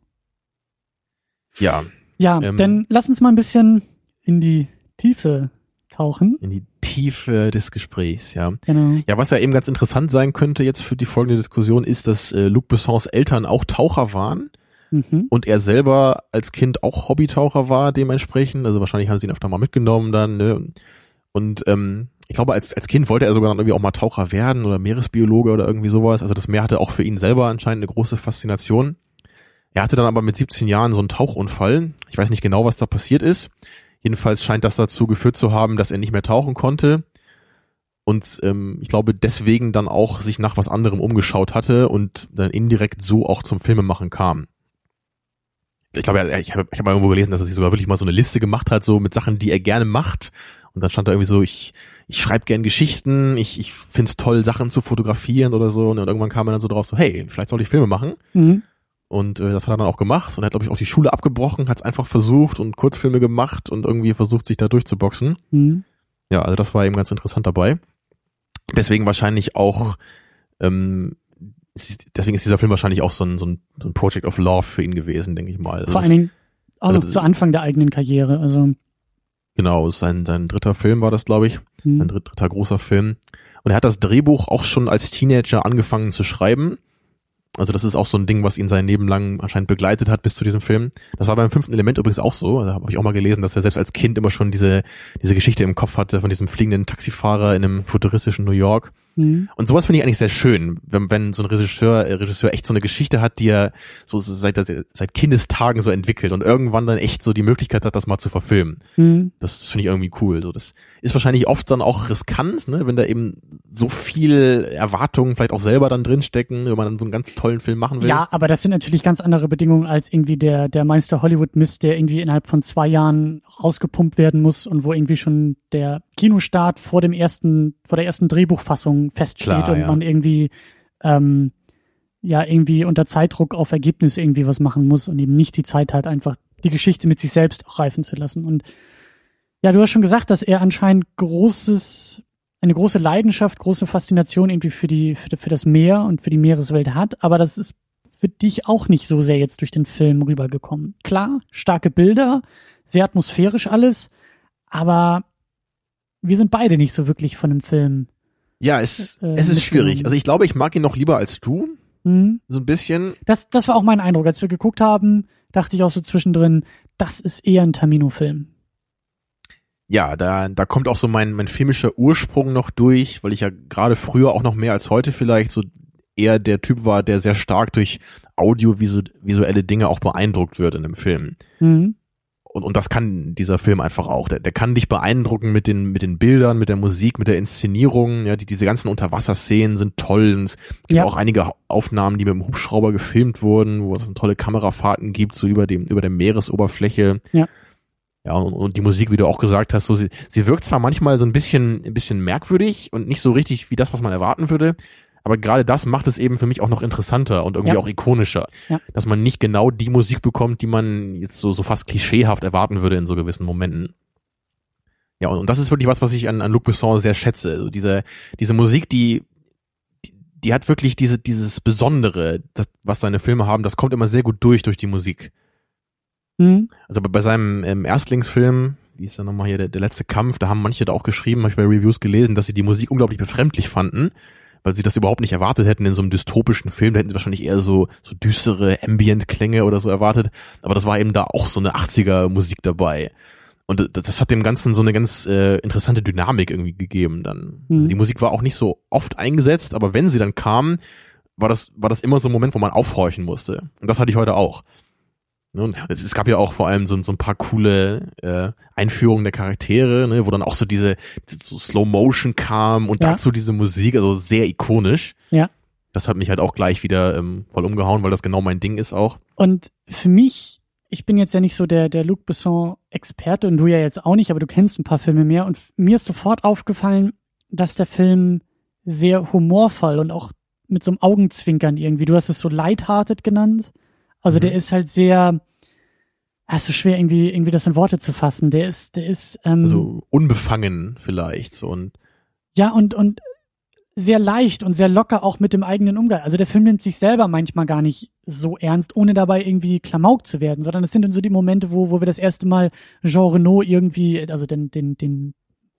Ja. Ja, ähm, dann lass uns mal ein bisschen in die Tiefe tauchen. In die Tiefe des Gesprächs, ja. Genau. Ja, was ja eben ganz interessant sein könnte jetzt für die folgende Diskussion ist, dass äh, Luc Bessons Eltern auch Taucher waren mhm. und er selber als Kind auch Hobbytaucher war dementsprechend. Also wahrscheinlich haben sie ihn öfter mal mitgenommen dann. Ne? Und ähm, ich glaube, als, als Kind wollte er sogar dann irgendwie auch mal Taucher werden oder Meeresbiologe oder irgendwie sowas. Also das Meer hatte auch für ihn selber anscheinend eine große Faszination. Er hatte dann aber mit 17 Jahren so einen Tauchunfall. Ich weiß nicht genau, was da passiert ist. Jedenfalls scheint das dazu geführt zu haben, dass er nicht mehr tauchen konnte und ähm, ich glaube deswegen dann auch sich nach was anderem umgeschaut hatte und dann indirekt so auch zum Filmemachen kam. Ich glaube, ich habe ich hab irgendwo gelesen, dass er sich sogar wirklich mal so eine Liste gemacht hat, so mit Sachen, die er gerne macht. Und dann stand da irgendwie so, ich, ich schreibe gern Geschichten, ich, ich find's toll, Sachen zu fotografieren oder so. Und irgendwann kam er dann so drauf, so, hey, vielleicht soll ich Filme machen. Mhm. Und äh, das hat er dann auch gemacht und er hat, glaube ich, auch die Schule abgebrochen, hat es einfach versucht und Kurzfilme gemacht und irgendwie versucht, sich da durchzuboxen. Mhm. Ja, also das war eben ganz interessant dabei. Deswegen wahrscheinlich auch, ähm, deswegen ist dieser Film wahrscheinlich auch so ein, so ein, so ein Project of Love für ihn gewesen, denke ich mal. Also Vor allen Dingen, also, also zu Anfang der eigenen Karriere, also. Genau, sein, sein dritter Film war das, glaube ich. Mhm. Sein dritter großer Film. Und er hat das Drehbuch auch schon als Teenager angefangen zu schreiben. Also das ist auch so ein Ding, was ihn sein Leben lang anscheinend begleitet hat bis zu diesem Film. Das war beim fünften Element übrigens auch so. Da habe ich auch mal gelesen, dass er selbst als Kind immer schon diese, diese Geschichte im Kopf hatte von diesem fliegenden Taxifahrer in einem futuristischen New York. Mhm. Und sowas finde ich eigentlich sehr schön, wenn, wenn so ein Regisseur, äh, Regisseur echt so eine Geschichte hat, die er so seit, seit Kindestagen so entwickelt und irgendwann dann echt so die Möglichkeit hat, das mal zu verfilmen. Mhm. Das, das finde ich irgendwie cool. So, das ist wahrscheinlich oft dann auch riskant, ne, wenn da eben so viel Erwartungen vielleicht auch selber dann drinstecken, wenn man dann so einen ganz tollen Film machen will. Ja, aber das sind natürlich ganz andere Bedingungen als irgendwie der, der Meister Hollywood Mist, der irgendwie innerhalb von zwei Jahren rausgepumpt werden muss und wo irgendwie schon der Kinostart vor dem ersten, vor der ersten Drehbuchfassung feststeht Klar, und ja. man irgendwie, ähm, ja, irgendwie unter Zeitdruck auf Ergebnis irgendwie was machen muss und eben nicht die Zeit hat, einfach die Geschichte mit sich selbst auch reifen zu lassen. Und ja, du hast schon gesagt, dass er anscheinend großes, eine große Leidenschaft, große Faszination irgendwie für die, für, für das Meer und für die Meereswelt hat, aber das ist für dich auch nicht so sehr jetzt durch den Film rübergekommen. Klar, starke Bilder, sehr atmosphärisch alles, aber wir sind beide nicht so wirklich von dem Film. Ja, es, Äh, es ist schwierig. Also ich glaube, ich mag ihn noch lieber als du. Hm? So ein bisschen. Das, das war auch mein Eindruck. Als wir geguckt haben, dachte ich auch so zwischendrin, das ist eher ein Tamino-Film. Ja, da, da kommt auch so mein, mein filmischer Ursprung noch durch, weil ich ja gerade früher auch noch mehr als heute vielleicht so eher der Typ war, der sehr stark durch audiovisuelle Dinge auch beeindruckt wird in einem Film. Hm? Und, und das kann dieser Film einfach auch. Der, der kann dich beeindrucken mit den, mit den Bildern, mit der Musik, mit der Inszenierung. Ja, die, diese ganzen Unterwasserszenen sind toll. Und es gibt Ja. auch einige Aufnahmen, die mit dem Hubschrauber gefilmt wurden, wo es tolle Kamerafahrten gibt, so über dem, über der Meeresoberfläche. Ja. Ja, und, und die Musik, wie du auch gesagt hast, so sie, sie wirkt zwar manchmal so ein bisschen, ein bisschen merkwürdig und nicht so richtig wie das, was man erwarten würde, aber gerade das macht es eben für mich auch noch interessanter und irgendwie Ja. auch ikonischer. Ja. Dass man nicht genau die Musik bekommt, die man jetzt so, so fast klischeehaft erwarten würde in so gewissen Momenten. Ja, und, und das ist wirklich was, was ich an, an Luc Besson sehr schätze. Also diese, diese Musik, die, die, die hat wirklich diese, dieses Besondere, das, was seine Filme haben, das kommt immer sehr gut durch, durch die Musik. Hm? Also bei, bei seinem ähm, Erstlingsfilm, wie ist der nochmal hier, der, der letzte Kampf, da haben manche da auch geschrieben, habe ich bei Reviews gelesen, dass sie die Musik unglaublich befremdlich fanden, weil sie das überhaupt nicht erwartet hätten in so einem dystopischen Film. Da hätten sie wahrscheinlich eher so, so düstere Ambient-Klänge oder so erwartet. Aber das war eben da auch so eine 80er-Musik dabei. Und das, hat dem Ganzen so eine ganz äh, interessante Dynamik irgendwie gegeben dann. Mhm. Die Musik war auch nicht so oft eingesetzt, aber wenn sie dann kam, war das, war das immer so ein Moment, wo man aufhorchen musste. Und das hatte ich heute auch. Ne, es, gab ja auch vor allem so, so ein paar coole äh, Einführungen der Charaktere, ne, wo dann auch so diese, diese so Slow Motion kam und Ja. dazu diese Musik, also sehr ikonisch. Ja. Das hat mich halt auch gleich wieder ähm, voll umgehauen, weil das genau mein Ding ist auch. Und für mich, ich bin jetzt ja nicht so der, der Luc Besson-Experte und du ja jetzt auch nicht, aber du kennst ein paar Filme mehr und mir ist sofort aufgefallen, dass der Film sehr humorvoll und auch mit so einem Augenzwinkern irgendwie, du hast es so lighthearted genannt. Also Mhm. der ist halt sehr, ja, ist so schwer irgendwie, irgendwie das in Worte zu fassen. Der ist, der ist, ähm, Also unbefangen vielleicht so und ja, und, und sehr leicht und sehr locker auch mit dem eigenen Umgang. Also der Film nimmt sich selber manchmal gar nicht so ernst, ohne dabei irgendwie Klamauk zu werden, sondern es sind dann so die Momente, wo, wo wir das erste Mal Jean Renault irgendwie, also den, den, den,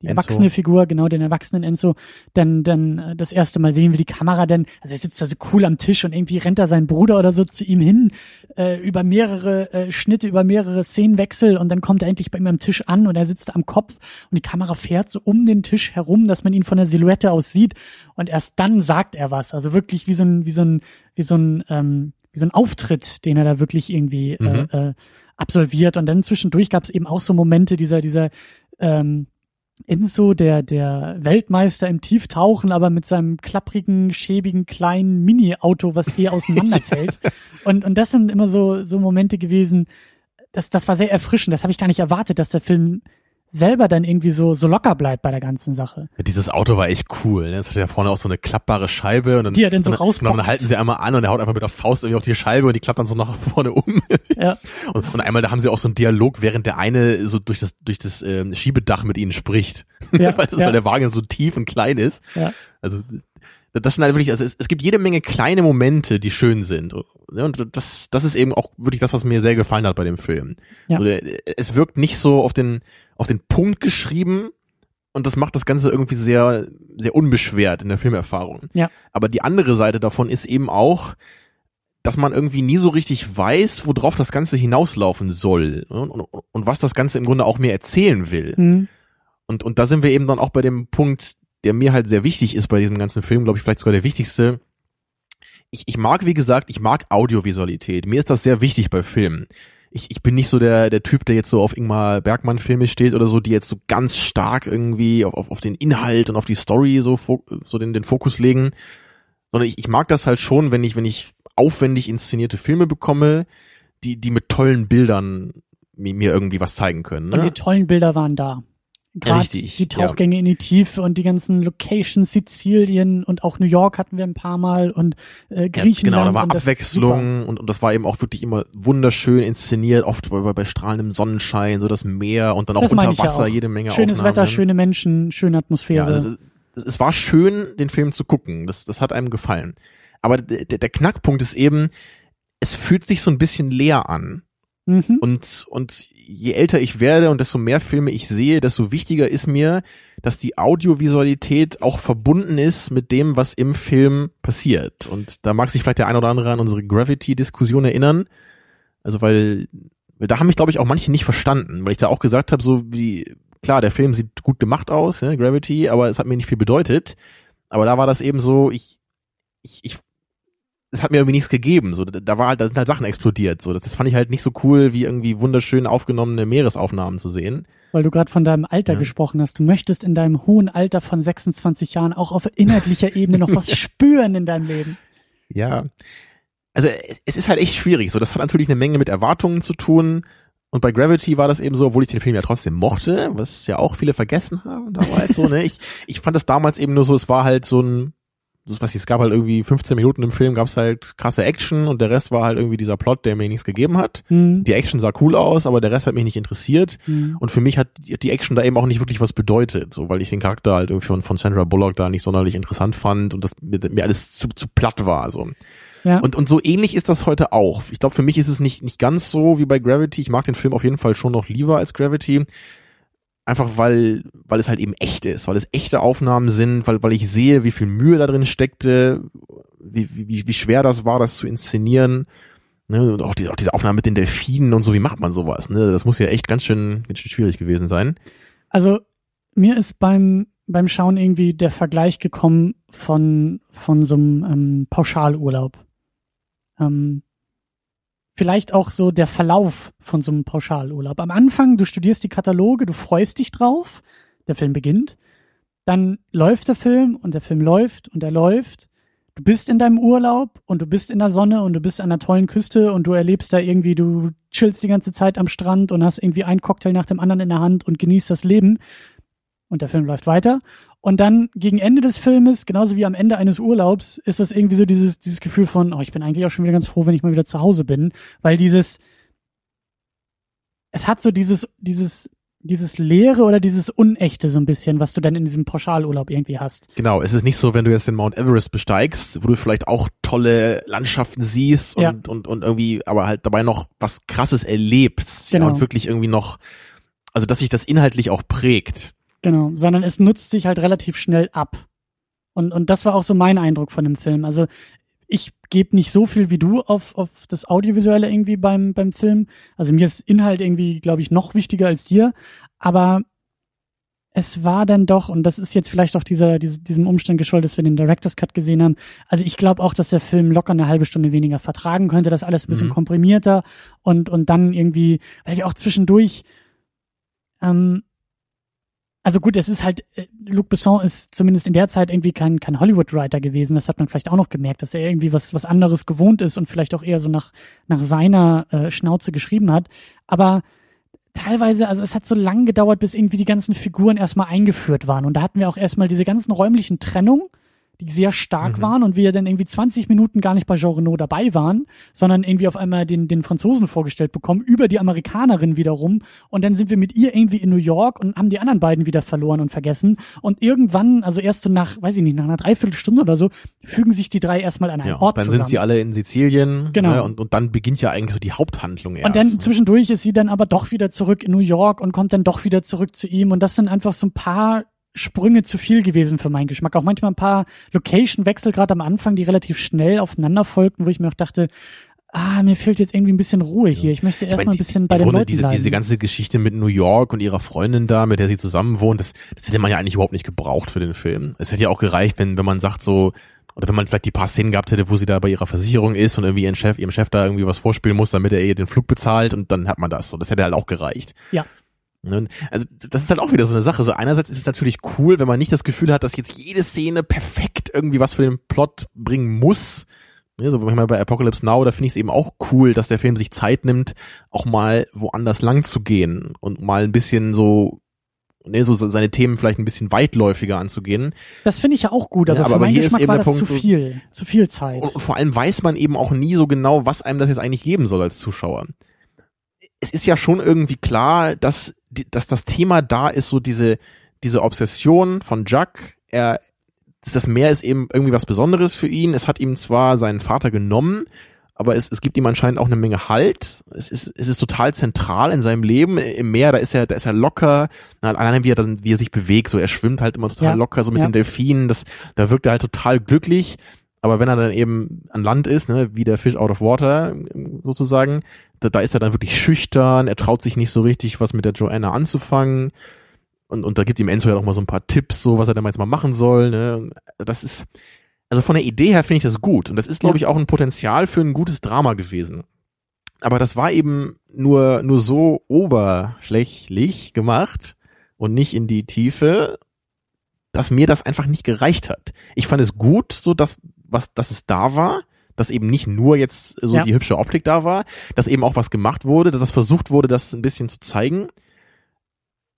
die Enzo. erwachsene Figur, genau, den erwachsenen Enzo, dann, dann äh, das erste Mal sehen wir die Kamera dann, also er sitzt da so cool am Tisch und irgendwie rennt da sein Bruder oder so zu ihm hin, äh, über mehrere äh, Schnitte, über mehrere Szenenwechsel und dann kommt er endlich bei ihm am Tisch an und er sitzt am Kopf und die Kamera fährt so um den Tisch herum, dass man ihn von der Silhouette aus sieht und erst dann sagt er was, also wirklich wie so ein, wie so ein, wie so ein, ähm, wie so ein Auftritt, den er da wirklich irgendwie Mhm. äh, äh, absolviert und dann zwischendurch gab es eben auch so Momente dieser, dieser ähm, Enzo, der, der Weltmeister im Tieftauchen, aber mit seinem klapprigen, schäbigen, kleinen Mini-Auto, was eh auseinanderfällt. und, und das sind immer so, so Momente gewesen, das, das war sehr erfrischend. Das habe ich gar nicht erwartet, dass der Film selber dann irgendwie so, so locker bleibt bei der ganzen Sache. Ja, dieses Auto war echt cool. Ne? Es hatte ja vorne auch so eine klappbare Scheibe und dann, Die er dann so rausboxt. und dann halten sie einmal an und er haut einfach mit der Faust irgendwie auf die Scheibe und die klappt dann so nach vorne um. Ja, Und, und einmal da haben sie auch so einen Dialog, während der eine so durch das durch das ähm, Schiebedach mit ihnen spricht, Ja, weil, das, ja. weil der Wagen so tief und klein ist. ja, Also das- das sind halt wirklich, also es, es gibt jede Menge kleine Momente, die schön sind. Ne? Und das, das ist eben auch wirklich das, was mir sehr gefallen hat bei dem Film. Ja. Also es wirkt nicht so auf den auf den Punkt geschrieben und das macht das Ganze irgendwie sehr sehr unbeschwert in der Filmerfahrung. Ja. Aber die andere Seite davon ist eben auch, dass man irgendwie nie so richtig weiß, worauf das Ganze hinauslaufen soll und, und, und was das Ganze im Grunde auch mir erzählen will. mhm. Und, und da sind wir eben dann auch bei dem Punkt, der mir halt sehr wichtig ist bei diesem ganzen Film, glaube ich, vielleicht sogar der wichtigste. Ich, ich mag, wie gesagt, ich mag Audiovisualität. Mir ist das sehr wichtig bei Filmen. Ich, ich bin nicht so der, der Typ, der jetzt so auf Ingmar Bergmann-Filme steht oder so, die jetzt so ganz stark irgendwie auf, auf, auf den Inhalt und auf die Story so, so den, den Fokus legen. Sondern ich, ich mag das halt schon, wenn ich, wenn ich aufwendig inszenierte Filme bekomme, die, die mit tollen Bildern mir irgendwie was zeigen können. Ne? Und die tollen Bilder waren da. Gerade die Tauchgänge ja. in die Tiefe und die ganzen Locations, Sizilien und auch New York hatten wir ein paar Mal und äh, Griechenland. Ja, genau, da war Abwechslung und, und das war eben auch wirklich immer wunderschön inszeniert, oft bei, bei strahlendem Sonnenschein, so das Meer und dann auch das unter Wasser auch. jede Menge Schönes Aufnahmen. Wetter, schöne Menschen, schöne Atmosphäre. Ja, also, es war schön, den Film zu gucken. Das, das hat einem gefallen. Aber der, der Knackpunkt ist eben, es fühlt sich so ein bisschen leer an. Mhm. Und, und je älter ich werde und desto mehr Filme ich sehe, desto wichtiger ist mir, dass die Audiovisualität auch verbunden ist mit dem, was im Film passiert. Und da mag sich vielleicht der ein oder andere an unsere Gravity-Diskussion erinnern. Also weil, weil da haben mich, glaube ich, auch manche nicht verstanden, weil ich da auch gesagt habe, so wie, klar, der Film sieht gut gemacht aus, ne, Gravity, aber es hat mir nicht viel bedeutet. Aber da war das eben so, ich, ich, ich es hat mir irgendwie nichts gegeben. So, da war halt, da sind halt Sachen explodiert. So, das, das fand ich halt nicht so cool, wie irgendwie wunderschön aufgenommene Meeresaufnahmen zu sehen. Weil du gerade von deinem Alter ja. gesprochen hast. Du möchtest in deinem hohen Alter von 26 Jahren auch auf inhaltlicher Ebene noch was spüren in deinem Leben. Ja. Also es, es ist halt echt schwierig. So, das hat natürlich eine Menge mit Erwartungen zu tun. Und bei Gravity war das eben so, obwohl ich den Film ja trotzdem mochte, was ja auch viele vergessen haben damals so, ne? Ich, ich fand das damals eben nur so, es war halt so ein, das was es gab halt irgendwie 15 Minuten im Film gab's halt krasse Action und der Rest war halt irgendwie dieser Plot, der mir nichts gegeben hat. Mhm. Die Action sah cool aus, aber der Rest hat mich nicht interessiert mhm. und für mich hat die Action da eben auch nicht wirklich was bedeutet, so weil ich den Charakter halt irgendwie von, von Sandra Bullock da nicht sonderlich interessant fand und das mir, mir alles zu, zu platt war, so. Ja. Und, und so ähnlich ist das heute auch. Ich glaube, für mich ist es nicht, nicht ganz so wie bei Gravity. Ich mag den Film auf jeden Fall schon noch lieber als Gravity einfach weil, weil es halt eben echt ist, weil es echte Aufnahmen sind, weil, weil ich sehe, wie viel Mühe da drin steckte, wie, wie, wie schwer das war, das zu inszenieren. Ne, und auch, die, auch diese Aufnahmen mit den Delfinen und so, wie macht man sowas? Ne? Das muss ja echt ganz schön, ganz schön schwierig gewesen sein. Also mir ist beim, beim Schauen irgendwie der Vergleich gekommen von, von so einem ähm, Pauschalurlaub. Ähm, vielleicht auch so der Verlauf von so einem Pauschalurlaub. Am Anfang, du studierst die Kataloge, du freust dich drauf, der Film beginnt, dann läuft der Film und der Film läuft und er läuft. Du bist in deinem Urlaub und du bist in der Sonne und du bist an einer tollen Küste und du erlebst da irgendwie, du chillst die ganze Zeit am Strand und hast irgendwie einen Cocktail nach dem anderen in der Hand und genießt das Leben. Und der Film läuft weiter. Und dann gegen Ende des Filmes, genauso wie am Ende eines Urlaubs, ist das irgendwie so dieses, dieses Gefühl von, oh, ich bin eigentlich auch schon wieder ganz froh, wenn ich mal wieder zu Hause bin, weil dieses, es hat so dieses, dieses, dieses Leere oder dieses Unechte so ein bisschen, was du dann in diesem Pauschalurlaub irgendwie hast. Genau, es ist nicht so, wenn du jetzt den Mount Everest besteigst, wo du vielleicht auch tolle Landschaften siehst und, ja. und, und irgendwie, aber halt dabei noch was krasses erlebst. Genau. Ja, und wirklich irgendwie noch, also dass sich das inhaltlich auch prägt. Genau, sondern es nutzt sich halt relativ schnell ab. Und, und das war auch so mein Eindruck von dem Film. Also ich gebe nicht so viel wie du auf, auf das Audiovisuelle irgendwie beim, beim Film. Also mir ist Inhalt irgendwie, glaube ich, noch wichtiger als dir. Aber es war dann doch, und das ist jetzt vielleicht auch dieser, diese, diesem Umstand geschuldet, dass wir den Director's Cut gesehen haben. Also ich glaube auch, dass der Film locker eine halbe Stunde weniger vertragen könnte, das alles ein bisschen mhm. komprimierter und, und dann irgendwie, weil wir auch zwischendurch ähm, also gut, es ist halt, äh, Luc Besson ist zumindest in der Zeit irgendwie kein, kein Hollywood-Writer gewesen. Das hat man vielleicht auch noch gemerkt, dass er irgendwie was, was anderes gewohnt ist und vielleicht auch eher so nach, nach seiner äh, Schnauze geschrieben hat. Aber teilweise, also es hat so lange gedauert, bis irgendwie die ganzen Figuren erstmal eingeführt waren. Und da hatten wir auch erstmal diese ganzen räumlichen Trennungen die sehr stark mhm. waren und wir dann irgendwie 20 Minuten gar nicht bei Jean Renault dabei waren, sondern irgendwie auf einmal den, den Franzosen vorgestellt bekommen, über die Amerikanerin wiederum und dann sind wir mit ihr irgendwie in New York und haben die anderen beiden wieder verloren und vergessen und irgendwann, also erst so nach, weiß ich nicht, nach einer Dreiviertelstunde oder so, fügen sich die drei erstmal an einen ja, Ort dann zusammen. sind sie alle in Sizilien genau. Ne, und, und dann beginnt ja eigentlich so die Haupthandlung erst. Und dann zwischendurch ist sie dann aber doch wieder zurück in New York und kommt dann doch wieder zurück zu ihm und das sind einfach so ein paar Sprünge zu viel gewesen für meinen Geschmack. Auch manchmal ein paar Location-Wechsel gerade am Anfang, die relativ schnell aufeinander folgten, wo ich mir auch dachte, ah, mir fehlt jetzt irgendwie ein bisschen Ruhe hier. Ich möchte erstmal ein bisschen bei den Grunde Leuten diese, bleiben. diese ganze Geschichte mit New York und ihrer Freundin da, mit der sie zusammen wohnt, das, das hätte man ja eigentlich überhaupt nicht gebraucht für den Film. Es hätte ja auch gereicht, wenn, wenn man sagt so, oder wenn man vielleicht die paar Szenen gehabt hätte, wo sie da bei ihrer Versicherung ist und irgendwie ihren Chef, ihrem Chef da irgendwie was vorspielen muss, damit er ihr den Flug bezahlt und dann hat man das. So, das hätte halt auch gereicht. Ja. Ne? Also das ist halt auch wieder so eine Sache. So einerseits ist es natürlich cool, wenn man nicht das Gefühl hat, dass jetzt jede Szene perfekt irgendwie was für den Plot bringen muss. Ne, So manchmal bei Apocalypse Now, da finde ich es eben auch cool, dass der Film sich Zeit nimmt, auch mal woanders lang zu gehen und mal ein bisschen so, ne, so seine Themen vielleicht ein bisschen weitläufiger anzugehen. Das finde ich ja auch gut, aber, Ja, aber- für aber hier ist Geschmack eben war der Punkt zu so- viel. Zu viel Zeit. Und vor allem weiß man eben auch nie so genau, was einem das jetzt eigentlich geben soll als Zuschauer. Es ist ja schon irgendwie klar, dass, dass das Thema da ist, so diese, diese Obsession von Jack. Er, das Meer ist eben irgendwie was Besonderes für ihn. Es hat ihm zwar seinen Vater genommen, aber es, es gibt ihm anscheinend auch eine Menge Halt. Es ist, es ist total zentral in seinem Leben. Im Meer, da ist er, da ist er locker. Na, Allein wie er dann, wie er sich bewegt, so er schwimmt halt immer total Ja, locker, so mit ja. den Delfinen. Das, da wirkt er halt total glücklich. Aber wenn er dann eben an Land ist, ne, wie der Fish out of water, sozusagen, da, da ist er dann wirklich schüchtern, er traut sich nicht so richtig, was mit der Joanna anzufangen. Und, und da gibt ihm Enzo ja auch mal so ein paar Tipps, so was er dann jetzt mal machen soll. Ne? Das ist, also von der Idee her finde ich das gut. Und das ist, glaube ich, auch ein Potenzial für ein gutes Drama gewesen. Aber das war eben nur, nur so oberflächlich gemacht und nicht in die Tiefe, dass mir das einfach nicht gereicht hat. Ich fand es gut, so dass, was, dass es da war, dass eben nicht nur jetzt so Ja. die hübsche Optik da war, dass eben auch was gemacht wurde, dass es versucht wurde, das ein bisschen zu zeigen.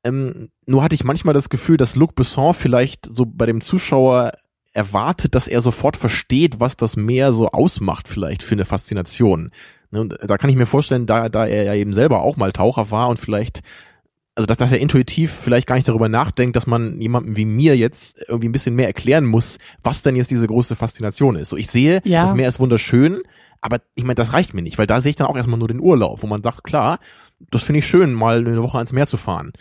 Ähm, nur hatte ich manchmal das Gefühl, dass Luc Besson vielleicht so bei dem Zuschauer erwartet, dass er sofort versteht, was das Meer so ausmacht, vielleicht für eine Faszination. Ne, Und da kann ich mir vorstellen, da, da er ja eben selber auch mal Taucher war und vielleicht, also dass, dass er intuitiv vielleicht gar nicht darüber nachdenkt, dass man jemandem wie mir jetzt irgendwie ein bisschen mehr erklären muss, was denn jetzt diese große Faszination ist. So, ich sehe, Ja. das Meer ist wunderschön, aber ich meine, das reicht mir nicht, weil da sehe ich dann auch erstmal nur den Urlaub, wo man sagt, klar, das finde ich schön, mal eine Woche ans Meer zu fahren.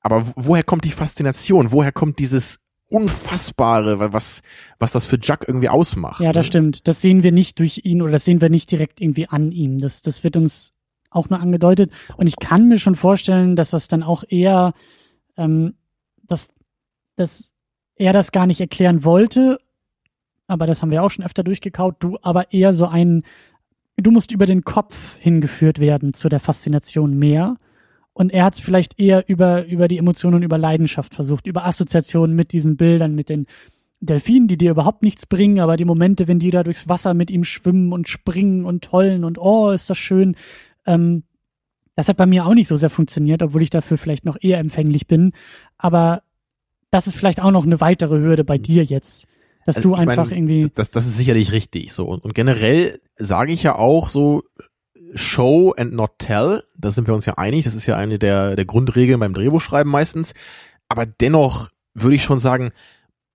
Aber wo- woher kommt die Faszination? Woher kommt dieses Unfassbare, was, was das für Jack irgendwie ausmacht? Ja, das ne? stimmt. Das sehen wir nicht durch ihn oder das sehen wir nicht direkt irgendwie an ihm. Das, das wird uns auch nur angedeutet. Und ich kann mir schon vorstellen, dass das dann auch eher, ähm, dass, dass er das gar nicht erklären wollte, aber das haben wir auch schon öfter durchgekaut, du aber eher so ein, du musst über den Kopf hingeführt werden zu der Faszination mehr. Und er hat es vielleicht eher über, über die Emotionen und über Leidenschaft versucht, über Assoziationen mit diesen Bildern, mit den Delfinen, die dir überhaupt nichts bringen, aber die Momente, wenn die da durchs Wasser mit ihm schwimmen und springen und heulen und oh, ist das schön. Ähm, das hat bei mir auch nicht so sehr funktioniert, obwohl ich dafür vielleicht noch eher empfänglich bin. Aber das ist vielleicht auch noch eine weitere Hürde bei dir jetzt, dass Also du einfach mein, irgendwie. Das, das ist sicherlich richtig. So und, und generell sage ich ja auch so Show and not tell. Da sind wir uns ja einig. Das ist ja eine der der Grundregeln beim Drehbuchschreiben meistens. Aber dennoch würde ich schon sagen,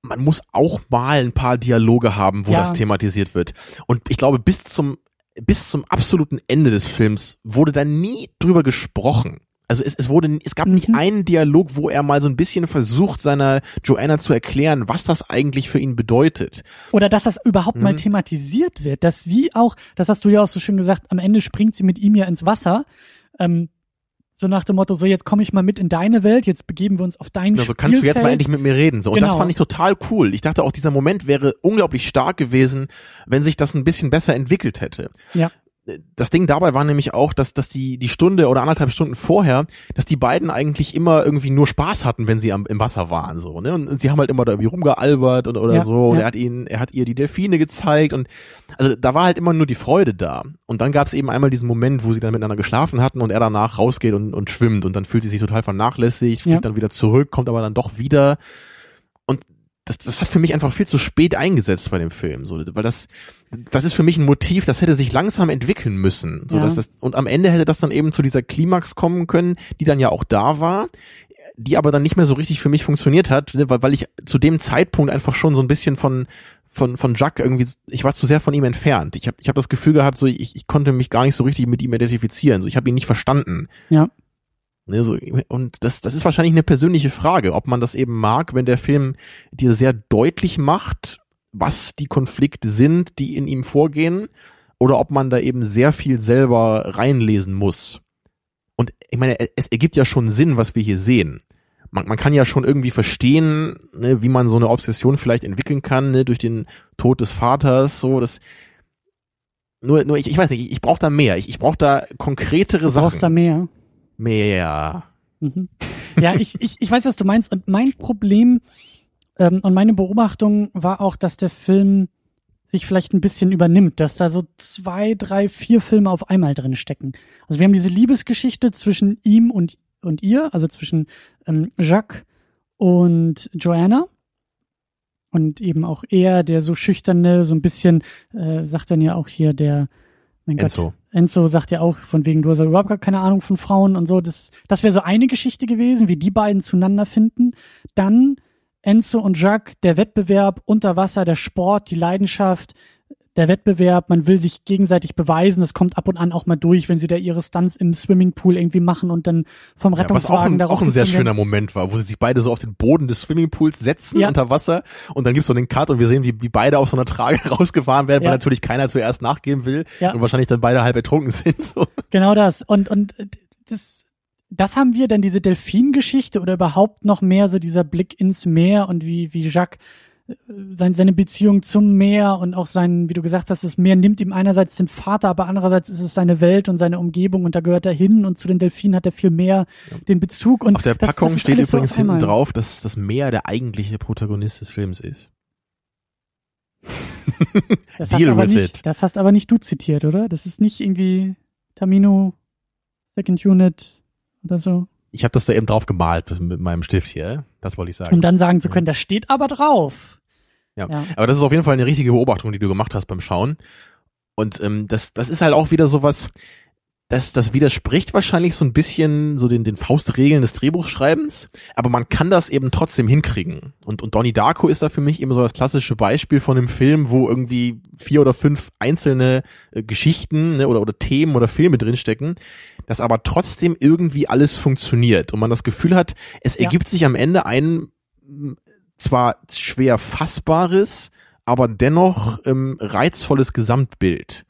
man muss auch mal ein paar Dialoge haben, wo Ja. das thematisiert wird. Und ich glaube, bis zum bis zum absoluten Ende des Films wurde da nie drüber gesprochen. Also es, es wurde, es gab nicht Mhm. einen Dialog, wo er mal so ein bisschen versucht, seiner Joanna zu erklären, was das eigentlich für ihn bedeutet. Oder dass das überhaupt mal Mhm. thematisiert wird, dass sie auch, das hast du ja auch so schön gesagt, am Ende springt sie mit ihm ja ins Wasser. Ähm, so nach dem Motto, so jetzt komme ich mal mit in deine Welt, jetzt begeben wir uns auf dein Also kannst du jetzt mal endlich mit mir reden. So. Und das Genau. fand ich total cool. Ich dachte auch, dieser Moment wäre unglaublich stark gewesen, wenn sich das ein bisschen besser entwickelt hätte. Ja. Das Ding dabei war nämlich auch, dass, dass die, die Stunde oder anderthalb Stunden vorher, dass die beiden eigentlich immer irgendwie nur Spaß hatten, wenn sie am, im Wasser waren, so, ne? Und, und sie haben halt immer da irgendwie rumgealbert und, oder Ja, so. Und ja. er hat ihnen, er hat ihr die Delfine gezeigt und, also da war halt immer nur die Freude da. Und dann gab es eben einmal diesen Moment, wo sie dann miteinander geschlafen hatten und er danach rausgeht und, und schwimmt und dann fühlt sie sich total vernachlässigt, fliegt Ja. dann wieder zurück, kommt aber dann doch wieder. Und das, das hat für mich einfach viel zu spät eingesetzt bei dem Film, so, weil das, das ist für mich ein Motiv, das hätte sich langsam entwickeln müssen, so Ja. dass das und am Ende hätte das dann eben zu dieser Klimax kommen können, die dann ja auch da war, die aber dann nicht mehr so richtig für mich funktioniert hat, ne, weil, weil ich zu dem Zeitpunkt einfach schon so ein bisschen von von von Jack irgendwie, ich war zu sehr von ihm entfernt. Ich habe ich hab das Gefühl gehabt, so ich, ich konnte mich gar nicht so richtig mit ihm identifizieren, so ich habe ihn nicht verstanden. Ja. Ne, so, und das, das ist wahrscheinlich eine persönliche Frage, ob man das eben mag, wenn der Film dir sehr deutlich macht, was die Konflikte sind, die in ihm vorgehen, oder ob man da eben sehr viel selber reinlesen muss. Und ich meine, es ergibt ja schon Sinn, was wir hier sehen. Man, man kann ja schon irgendwie verstehen, ne, wie man so eine Obsession vielleicht entwickeln kann, ne, durch den Tod des Vaters, so, das, nur, nur ich, ich weiß nicht, ich, ich brauche da mehr. Ich, ich brauche da konkretere Du Sachen. brauchst da mehr. Mehr. Mhm. Ja, ich, ich, ich weiß, was du meinst. Und mein Problem ähm, und meine Beobachtung war auch, dass der Film sich vielleicht ein bisschen übernimmt, dass da so zwei, drei, vier Filme auf einmal drin stecken. Also wir haben diese Liebesgeschichte zwischen ihm und, und ihr, also zwischen ähm, Jacques und Joanna. Und eben auch er, der so schüchterne, so ein bisschen, äh, sagt dann ja auch hier der, mein Gott, Enzo. Enzo sagt ja auch, von wegen, du hast ja überhaupt gar keine Ahnung von Frauen und so. Das, das wäre so eine Geschichte gewesen, wie die beiden zueinander finden. Dann Enzo und Jacques, der Wettbewerb unter Wasser, der Sport, die Leidenschaft, der Wettbewerb, man will sich gegenseitig beweisen. Das kommt ab und an auch mal durch, wenn sie da ihre Stunts im Swimmingpool irgendwie machen und dann vom Ja, was auch Rettungswagen ein, darauf auch ein sehr schöner Moment war, wo sie sich beide so auf den Boden des Swimmingpools setzen Ja. unter Wasser und dann gibt's so einen Cut und wir sehen, wie, wie beide auf so einer Trage rausgefahren werden, Ja. weil natürlich keiner zuerst nachgeben will Ja. und wahrscheinlich dann beide halb ertrunken sind. So. Genau das. Und, und äh, das, das haben wir dann diese Delfingeschichte oder überhaupt noch mehr so dieser Blick ins Meer und wie, wie Jacques äh, sein, seine Beziehung zum Meer und auch sein, wie du gesagt hast, das Meer nimmt ihm einerseits den Vater, aber andererseits ist es seine Welt und seine Umgebung und da gehört er hin und zu den Delfinen hat er viel mehr den Bezug und Auf der das, Packung das steht so übrigens auf hinten einmal. drauf, dass das Meer der eigentliche Protagonist des Films ist. Das Deal with nicht, it. Das hast aber nicht du zitiert, oder? Das ist nicht irgendwie Tamino Second Unit oder so. Ich habe das da eben drauf gemalt mit meinem Stift hier. Das wollte ich sagen. Um dann sagen zu können, das steht aber drauf. Ja. Ja. Aber das ist auf jeden Fall eine richtige Beobachtung, die du gemacht hast beim Schauen. Und ähm, das, das ist halt auch wieder sowas, das, das widerspricht wahrscheinlich so ein bisschen so den, den Faustregeln des Drehbuchschreibens, aber man kann das eben trotzdem hinkriegen. Und, und Donnie Darko ist da für mich eben so das klassische Beispiel von einem Film, wo irgendwie vier oder fünf einzelne äh, Geschichten ne, oder, oder Themen oder Filme drinstecken, dass aber trotzdem irgendwie alles funktioniert und man das Gefühl hat, es Ja. ergibt sich am Ende ein zwar schwer fassbares, aber dennoch ähm, reizvolles Gesamtbild.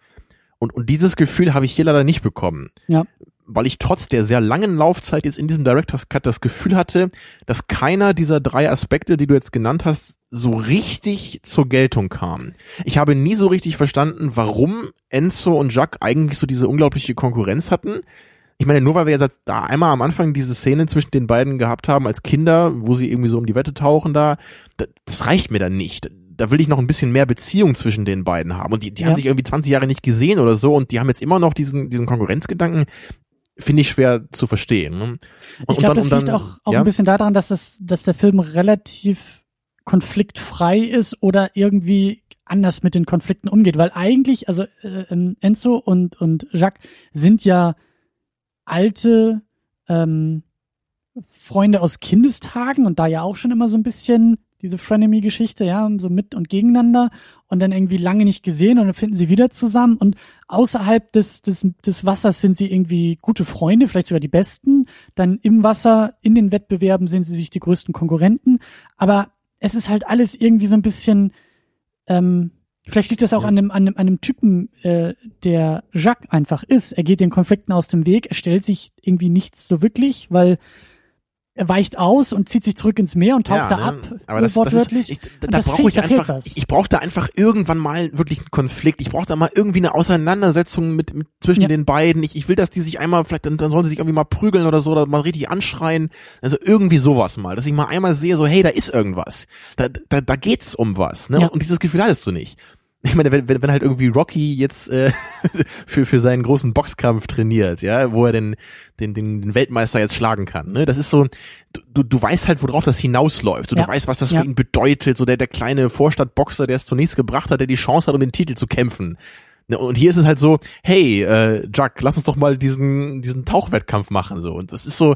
Und, und dieses Gefühl habe ich hier leider nicht bekommen. Ja. Weil ich trotz der sehr langen Laufzeit jetzt in diesem Director's Cut das Gefühl hatte, dass keiner dieser drei Aspekte, die du jetzt genannt hast, so richtig zur Geltung kam. Ich habe nie so richtig verstanden, warum Enzo und Jacques eigentlich so diese unglaubliche Konkurrenz hatten. Ich meine, nur weil wir jetzt da einmal am Anfang diese Szene zwischen den beiden gehabt haben als Kinder, wo sie irgendwie so um die Wette tauchen da, da das reicht mir dann nicht. Da will ich noch ein bisschen mehr Beziehung zwischen den beiden haben. Und die, die Ja. haben sich irgendwie 20 Jahre nicht gesehen oder so und die haben jetzt immer noch diesen, diesen Konkurrenzgedanken. Finde ich schwer zu verstehen. ne? Und, Ich glaube, das liegt auch, auch ja? ein bisschen daran, dass, das, dass der Film relativ konfliktfrei ist oder irgendwie anders mit den Konflikten umgeht. Weil eigentlich, also äh, ähm, Enzo und, und Jacques sind ja alte ähm, Freunde aus Kindestagen und da ja auch schon immer so ein bisschen diese Frenemy-Geschichte, ja, so mit und gegeneinander und dann irgendwie lange nicht gesehen und dann finden sie wieder zusammen und außerhalb des, des, des Wassers sind sie irgendwie gute Freunde, vielleicht sogar die besten. Dann im Wasser, in den Wettbewerben sind sie sich die größten Konkurrenten. Aber es ist halt alles irgendwie so ein bisschen, ähm, vielleicht liegt das auch Ja. an, einem, an, einem, an einem Typen, äh, der Jacques einfach ist. Er geht den Konflikten aus dem Weg, er stellt sich irgendwie nichts so wirklich, weil er weicht aus und zieht sich zurück ins Meer und taucht da ne? ab, Aber das, das ist, ich, da, da brauche ich einfach, ich, ich brauche da einfach irgendwann mal wirklich einen Konflikt. Ich brauche da mal irgendwie eine Auseinandersetzung mit, mit zwischen Ja. den beiden. Ich, ich will, dass die sich einmal, vielleicht dann, dann sollen sie sich irgendwie mal prügeln oder so, oder mal richtig anschreien. Also irgendwie sowas mal, dass ich mal einmal sehe, so hey, da ist irgendwas. Da, da, da geht's um was. Ne? Ja. Und dieses Gefühl hattest du nicht. Ich meine, wenn, wenn, wenn halt irgendwie Rocky jetzt äh, für, für seinen großen Boxkampf trainiert, ja, wo er den, den, den, Weltmeister jetzt schlagen kann, ne? Das ist so, du, du, weißt halt, worauf das hinausläuft. So, Ja. Du weißt, was das Ja. für ihn bedeutet. So der, der kleine Vorstadtboxer, der es zunächst gebracht hat, der die Chance hat, um den Titel zu kämpfen. Ne, Und hier ist es halt so, hey, äh, Jack, lass uns doch mal diesen, diesen Tauchwettkampf machen. So. Und das ist so,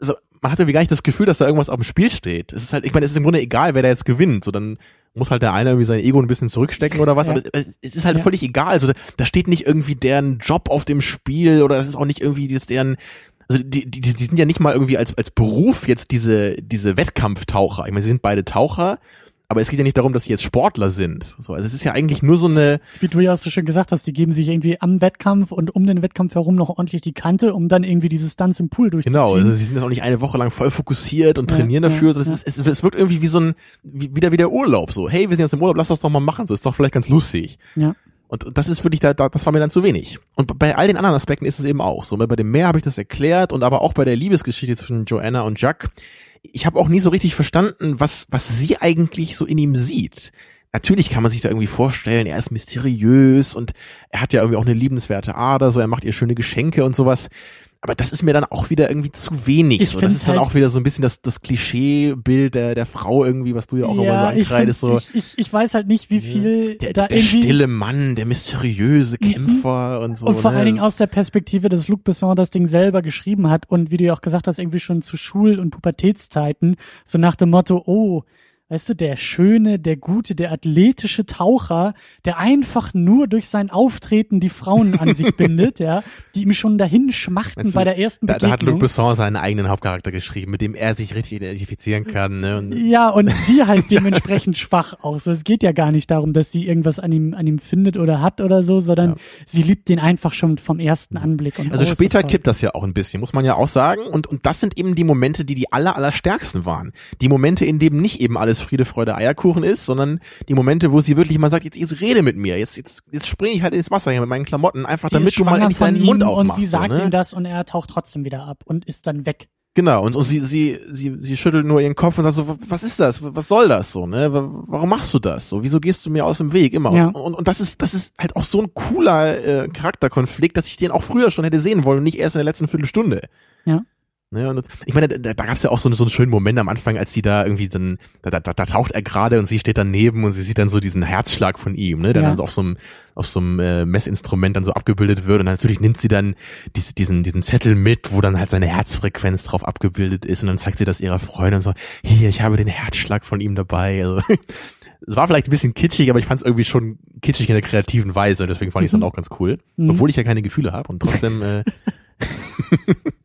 so, man hat irgendwie gar nicht das Gefühl, dass da irgendwas auf dem Spiel steht. Es ist halt, ich meine, es ist im Grunde egal, wer da jetzt gewinnt. So, dann muss halt der eine irgendwie sein Ego ein bisschen zurückstecken oder was, Ja. aber es, es ist halt Ja. völlig egal. Also da, da steht nicht irgendwie deren Job auf dem Spiel oder das ist auch nicht irgendwie das deren, also die, die, die sind ja nicht mal irgendwie als, als Beruf jetzt diese, diese Wettkampftaucher. Ich meine, sie sind beide Taucher, aber es geht ja nicht darum, dass sie jetzt Sportler sind. So, also es ist ja eigentlich nur so eine. Wie du ja auch so schön gesagt hast, die geben sich irgendwie am Wettkampf und um den Wettkampf herum noch ordentlich die Kante, um dann irgendwie diese Stunts im Pool durchzuziehen. Genau, also sie sind jetzt auch nicht eine Woche lang voll fokussiert und trainieren ja, dafür. Ja, so, es, ja. ist, es, es wirkt irgendwie wie so ein, wie, wieder wie der Urlaub. So, hey, wir sind jetzt im Urlaub, lass das doch mal machen. So, ist doch vielleicht ganz lustig. Ja. Und das ist wirklich, da, das war mir dann zu wenig. Und bei all den anderen Aspekten ist es eben auch so. Bei dem Meer habe ich das erklärt und aber auch bei der Liebesgeschichte zwischen Joanna und Jack ich habe auch nie so richtig verstanden, was, was sie eigentlich so in ihm sieht. Natürlich kann man sich da irgendwie vorstellen, er ist mysteriös und er hat ja irgendwie auch eine liebenswerte Ader, so er macht ihr schöne Geschenke und sowas. Aber das ist mir dann auch wieder irgendwie zu wenig. Ich so. Das ist dann halt auch wieder so ein bisschen das, das Klischeebild der, der Frau irgendwie, was du ja auch ja, immer so ankreidest. So. Ich, ich, ich weiß halt nicht, wie viel der, da der irgendwie... stille Mann, der mysteriöse mhm. Kämpfer mhm. und so. Und vor ne? allen Dingen aus der Perspektive, dass Luc Besson das Ding selber geschrieben hat und wie du ja auch gesagt hast, irgendwie schon zu Schul- und Pubertätszeiten, so nach dem Motto, oh, weißt du, der schöne, der gute, der athletische Taucher, der einfach nur durch sein Auftreten die Frauen an sich bindet, ja, die ihm schon dahin schmachten du, bei der ersten da, Begegnung. Da hat Luc Besson seinen eigenen Hauptcharakter geschrieben, mit dem er sich richtig identifizieren kann. Ne? Und ja, und sie halt dementsprechend schwach aus. Es geht ja gar nicht darum, dass sie irgendwas an ihm, an ihm findet oder hat oder so, sondern ja. sie liebt den einfach schon vom ersten Anblick. Und also später kippt das ja auch ein bisschen, muss man ja auch sagen. Und, und das sind eben die Momente, die die aller, aller stärksten waren. Die Momente, in denen nicht eben alles Friede, Freude, Eierkuchen ist, sondern die Momente, wo sie wirklich mal sagt, jetzt, jetzt rede mit mir, jetzt, jetzt, jetzt springe ich halt ins Wasser hier mit meinen Klamotten, einfach sie damit du mal endlich deinen Mund aufmachst. Und sie sagt so, ne? ihm das und er taucht trotzdem wieder ab und ist dann weg. Genau, und, und sie, sie, sie, sie schüttelt nur ihren Kopf und sagt so, was ist das? Was soll das so, ne? Warum machst du das? So, wieso gehst du mir aus dem Weg immer? Ja. Und, und, und das ist, das ist halt auch so ein cooler äh, Charakterkonflikt, dass ich den auch früher schon hätte sehen wollen und nicht erst in der letzten Viertelstunde. Ja. Ne, und das, ich meine, da, da gab es ja auch so, so einen schönen Moment am Anfang, als sie da irgendwie dann, da, da, da taucht er gerade und sie steht daneben und sie sieht dann so diesen Herzschlag von ihm, ne, der ja. dann so auf so einem auf so einem äh, Messinstrument dann so abgebildet wird und natürlich nimmt sie dann dies, diesen diesen Zettel mit, wo dann halt seine Herzfrequenz drauf abgebildet ist und dann zeigt sie das ihrer Freundin und so, hier, ich habe den Herzschlag von ihm dabei. Also es war vielleicht ein bisschen kitschig, aber ich fand es irgendwie schon kitschig in der kreativen Weise, deswegen fand ich es dann mhm. auch ganz cool, mhm. obwohl ich ja keine Gefühle habe und trotzdem äh,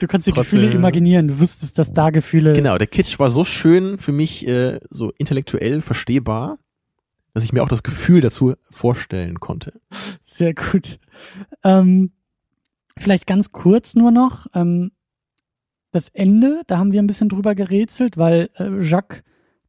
Du kannst die Trotzdem, Gefühle imaginieren, du wüsstest, dass da Gefühle. Genau, der Kitsch war so schön für mich, äh, so intellektuell verstehbar, dass ich mir auch das Gefühl dazu vorstellen konnte. Sehr gut. Ähm, vielleicht ganz kurz nur noch. Ähm, das Ende, da haben wir ein bisschen drüber gerätselt, weil äh, Jacques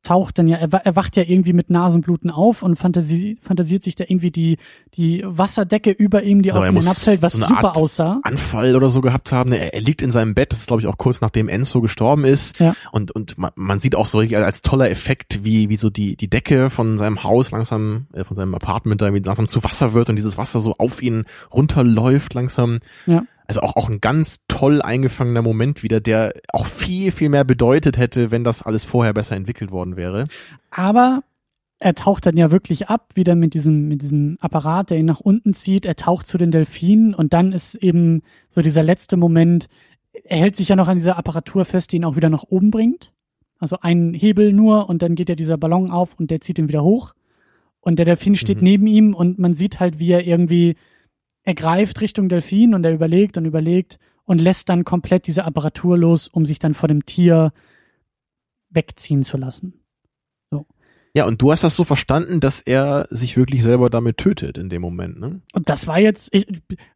taucht dann ja, er, er wacht ja irgendwie mit Nasenbluten auf und fantasi fantasiert sich da irgendwie die, die Wasserdecke über ihm, die genau, auf ihn hinabfällt, was so super Art aussah. Anfall oder so gehabt haben. Er, er liegt in seinem Bett, das ist glaube ich auch kurz nachdem Enzo gestorben ist. Ja. Und, und man, man sieht auch so richtig als toller Effekt, wie, wie so die, die Decke von seinem Haus langsam, äh, von seinem Apartment da irgendwie langsam zu Wasser wird und dieses Wasser so auf ihn runterläuft langsam. Ja also auch, auch ein ganz toll eingefangener Moment wieder, der auch viel, viel mehr bedeutet hätte, wenn das alles vorher besser entwickelt worden wäre. Aber er taucht dann ja wirklich ab, wieder mit diesem, mit diesem Apparat, der ihn nach unten zieht. Er taucht zu den Delfinen und dann ist eben so dieser letzte Moment, er hält sich ja noch an dieser Apparatur fest, die ihn auch wieder nach oben bringt. Also ein Hebel nur und dann geht ja dieser Ballon auf und der zieht ihn wieder hoch. Und der Delfin steht mhm. neben ihm und man sieht halt, wie er irgendwie er greift Richtung Delfin und er überlegt und überlegt und lässt dann komplett diese Apparatur los, um sich dann vor dem Tier wegziehen zu lassen. Ja, und du hast das so verstanden, dass er sich wirklich selber damit tötet in dem Moment, ne? Und das war jetzt, ich,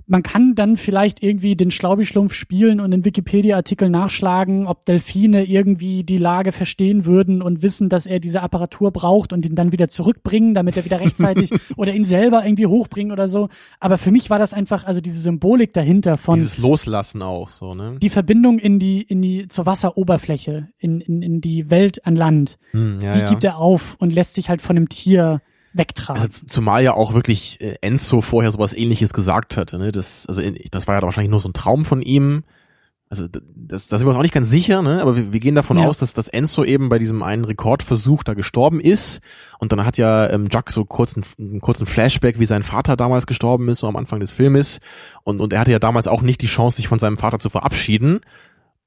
man kann dann vielleicht irgendwie den Schlaubi-Schlumpf spielen und den Wikipedia-Artikel nachschlagen, ob Delfine irgendwie die Lage verstehen würden und wissen, dass er diese Apparatur braucht und ihn dann wieder zurückbringen, damit er wieder rechtzeitig oder ihn selber irgendwie hochbringen oder so. Aber für mich war das einfach, also diese Symbolik dahinter von. Dieses Loslassen auch so, ne? Die Verbindung in die, in die, zur Wasseroberfläche, in, in, in die Welt an Land. Hm, ja, die ja. gibt er auf und lässt sich halt von dem Tier wegtragen. Also zumal ja auch wirklich äh, Enzo vorher sowas ähnliches gesagt hatte, ne? Das, also das war ja wahrscheinlich nur so ein Traum von ihm. Also das, da sind wir uns auch nicht ganz sicher, ne? aber wir, wir gehen davon ja. aus, dass, dass Enzo eben bei diesem einen Rekordversuch da gestorben ist und dann hat ja ähm, Jack so kurzen, einen kurzen Flashback, wie sein Vater damals gestorben ist, so am Anfang des Filmes und, und er hatte ja damals auch nicht die Chance, sich von seinem Vater zu verabschieden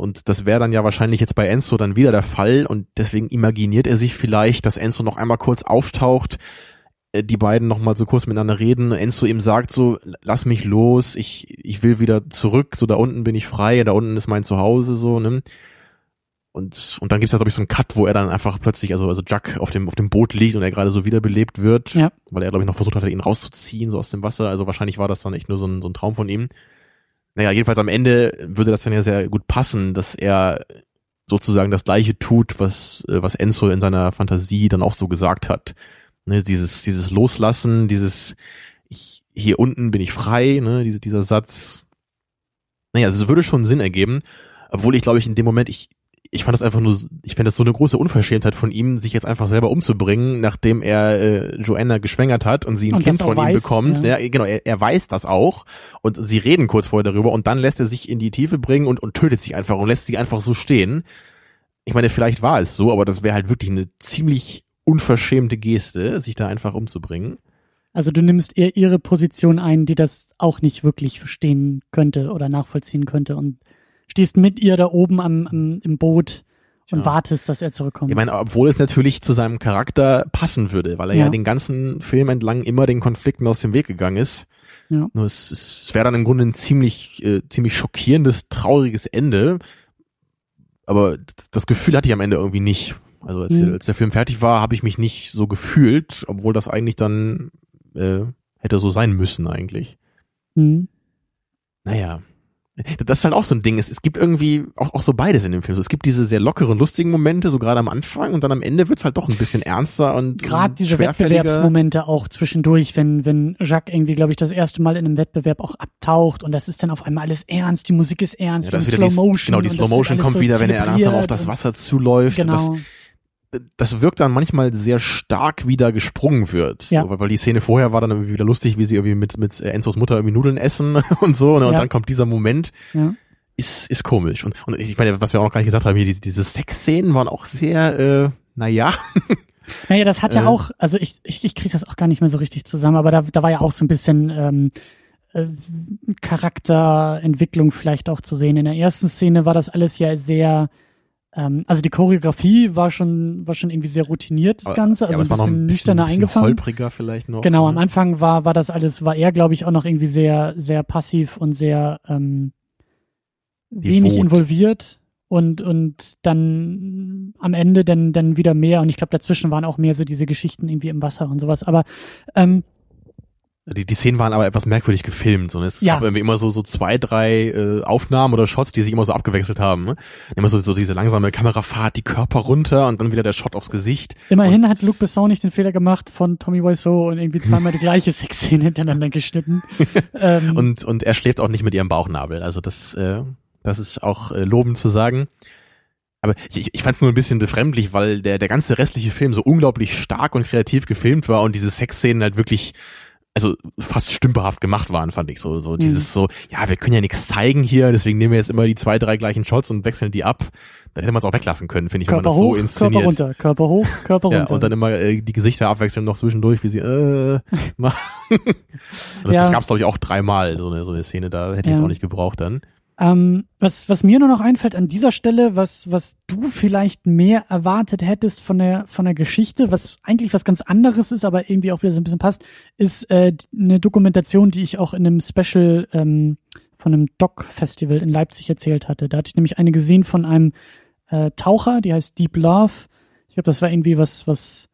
und das wäre dann ja wahrscheinlich jetzt bei Enzo dann wieder der Fall und deswegen imaginiert er sich vielleicht, dass Enzo noch einmal kurz auftaucht, äh, die beiden noch mal so kurz miteinander reden. Enzo ihm sagt so, lass mich los, ich, ich will wieder zurück, so da unten bin ich frei, da unten ist mein Zuhause, so, ne? und, und dann gibt's da, glaube ich, so einen Cut, wo er dann einfach plötzlich, also, also Jack auf dem, auf dem Boot liegt und er gerade so wiederbelebt wird, Ja. weil er, glaube ich, noch versucht hat, ihn rauszuziehen, so aus dem Wasser. Also wahrscheinlich war das dann echt nur so ein, so ein Traum von ihm. Naja, jedenfalls am Ende würde das dann ja sehr gut passen, dass er sozusagen das Gleiche tut, was, äh, was Enzo in seiner Fantasie dann auch so gesagt hat. Ne, dieses, dieses Loslassen, dieses, ich, hier unten bin ich frei, ne, diese, dieser Satz. Naja, also es würde schon Sinn ergeben, obwohl ich glaube ich in dem Moment, ich, ich fand das einfach nur, ich fände das so eine große Unverschämtheit von ihm, sich jetzt einfach selber umzubringen, nachdem er äh, Joanna geschwängert hat und sie ein Und Kind von ihm weiß, bekommt. ja. Ja, genau, er, er weiß das auch und sie reden kurz vorher darüber und dann lässt er sich in die Tiefe bringen und, und tötet sie einfach und lässt sie einfach so stehen. Ich meine, vielleicht war es so, aber das wäre halt wirklich eine ziemlich unverschämte Geste, sich da einfach umzubringen. Also du nimmst eher ihre Position ein, die das auch nicht wirklich verstehen könnte oder nachvollziehen könnte und stehst mit ihr da oben am, am im Boot und wartest, dass er zurückkommt. Ich meine, obwohl es natürlich zu seinem Charakter passen würde, weil er ja, Ja. den ganzen Film entlang immer den Konflikten aus dem Weg gegangen ist. Ja. Nur es, es wäre dann im Grunde ein ziemlich, äh, ziemlich schockierendes, trauriges Ende. Aber das Gefühl hatte ich am Ende irgendwie nicht. Also als, Mhm. als der Film fertig war, habe ich mich nicht so gefühlt, obwohl das eigentlich dann äh, hätte so sein müssen eigentlich. Hm. Naja. Das ist halt auch so ein Ding. Es, es gibt irgendwie auch, auch so beides in dem Film. Es gibt diese sehr lockeren, lustigen Momente, so gerade am Anfang, und dann am Ende wird's halt doch ein bisschen ernster und Gerade und diese. Wettbewerbsmomente auch zwischendurch, wenn, wenn Jacques irgendwie, glaube ich, das erste Mal in einem Wettbewerb auch abtaucht und das ist dann auf einmal alles ernst, die Musik ist ernst, Ja, wieder die, Slow Motion. genau, die und das Slow Motion kommt wieder, wenn er langsam auf das und- Wasser zuläuft. Genau. Das, das wirkt dann manchmal sehr stark, wie da gesprungen wird. Ja. So, weil, weil die Szene vorher war dann irgendwie wieder lustig, wie sie irgendwie mit, mit äh, Enzos Mutter irgendwie Nudeln essen und so. Ne? Und Ja. dann kommt dieser Moment, ja. ist, ist komisch. Und, und ich meine, was wir auch noch gar nicht gesagt haben, hier diese, diese Sexszenen waren auch sehr, äh, naja. Naja, das hat ja Äh. auch, also ich, ich, ich kriege das auch gar nicht mehr so richtig zusammen, aber da, da war ja auch so ein bisschen ähm, äh, Charakterentwicklung vielleicht auch zu sehen. In der ersten Szene war das alles ja sehr, ähm, also die Choreografie war schon, war schon irgendwie sehr routiniert, das Ganze, ja, also noch ein bisschen ein bisschen, nüchterner bisschen eingefangen. holpriger vielleicht noch. Genau, am Anfang war, war das alles, war er, glaube ich, auch noch irgendwie sehr, sehr passiv und sehr ähm, wenig Devot. involviert und, und dann am Ende dann, dann wieder mehr und ich glaube, dazwischen waren auch mehr so diese Geschichten irgendwie im Wasser und sowas. Aber ähm, Die, die Szenen waren aber etwas merkwürdig gefilmt. So. ne? Es Ja. gab irgendwie immer so, so zwei, drei äh, Aufnahmen oder Shots, die sich immer so abgewechselt haben. Ne? Immer so, so diese langsame Kamerafahrt, die Körper runter und dann wieder der Shot aufs Gesicht. immerhin Und- hat Luc Besson nicht den Fehler gemacht von Tommy Wiseau und irgendwie zweimal die gleiche Sexszene hintereinander geschnitten. ähm, Und, und er schläft auch nicht mit ihrem Bauchnabel. Also das, äh, das ist auch äh, lobend zu sagen. Aber ich, ich fand es nur ein bisschen befremdlich, weil der, der ganze restliche Film so unglaublich stark und kreativ gefilmt war und diese Sexszenen halt wirklich also fast stümperhaft gemacht waren, fand ich so. So dieses so, ja, wir können ja nichts zeigen hier, deswegen nehmen wir jetzt immer die zwei, drei gleichen Shots und wechseln die ab. Dann hätte man es auch weglassen können, finde ich, wenn man Körper das hoch, so inszeniert. Körper runter, Körper hoch, Körper Ja, runter. und dann immer äh, die Gesichter abwechseln noch zwischendurch, wie sie äh, machen. Das, Ja. das gab's glaube ich auch dreimal, so eine, so eine Szene, da hätte ich jetzt Ja. auch nicht gebraucht dann. Ähm, was, was mir nur noch einfällt an dieser Stelle, was, was du vielleicht mehr erwartet hättest von der, von der Geschichte, was eigentlich was ganz anderes ist, aber irgendwie auch wieder so ein bisschen passt, ist äh, eine Dokumentation, die ich auch in einem Special ähm, von einem Doc-Festival in Leipzig erzählt hatte. Da hatte ich nämlich eine gesehen von einem äh, Taucher, die heißt Deep Love. Ich glaube, das war irgendwie was, was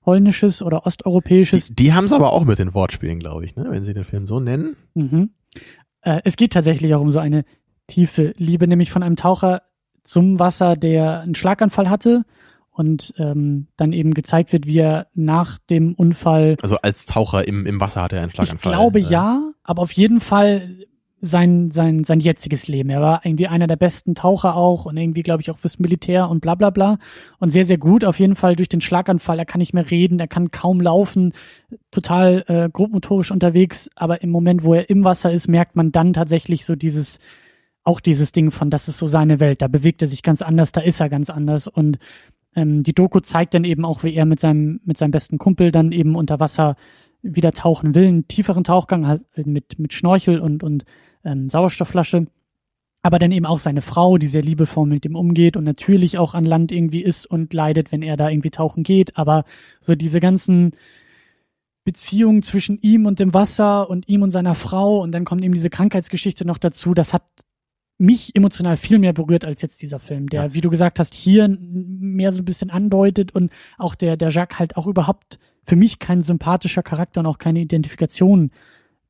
polnisches oder Die, osteuropäisches. die haben's aber auch mit den Wortspielen, glaube ich, ne? wenn sie den Film so nennen. Mhm. Äh, es geht tatsächlich auch um so eine tiefe Liebe, nämlich von einem Taucher zum Wasser, der einen Schlaganfall hatte und ähm, dann eben gezeigt wird, wie er nach dem Unfall, Also als Taucher im, im Wasser hatte er einen ich Schlaganfall. glaube Äh, ja, aber auf jeden Fall sein, sein, sein jetziges Leben. Er war irgendwie einer der besten Taucher auch und irgendwie, glaube ich, auch fürs Militär und bla bla bla. Und sehr, sehr gut auf jeden Fall durch den Schlaganfall. Er kann nicht mehr reden, er kann kaum laufen, total äh, grobmotorisch unterwegs. Aber im Moment, wo er im Wasser ist, merkt man dann tatsächlich so dieses, auch dieses Ding von, das ist so seine Welt. Da bewegt er sich ganz anders, da ist er ganz anders. Und ähm, die Doku zeigt dann eben auch, wie er mit seinem, mit seinem besten Kumpel dann eben unter Wasser wieder tauchen will, einen tieferen Tauchgang halt mit, mit Schnorchel und, und ähm, Sauerstoffflasche. Aber dann eben auch seine Frau, die sehr liebevoll mit ihm umgeht und natürlich auch an Land irgendwie ist und leidet, wenn er da irgendwie tauchen geht. Aber so diese ganzen Beziehungen zwischen ihm und dem Wasser und ihm und seiner Frau und dann kommt eben diese Krankheitsgeschichte noch dazu, das hat mich emotional viel mehr berührt als jetzt dieser Film, der, Ja. wie du gesagt hast, hier mehr so ein bisschen andeutet und auch der, der Jacques halt auch überhaupt für mich kein sympathischer Charakter und auch keine Identifikation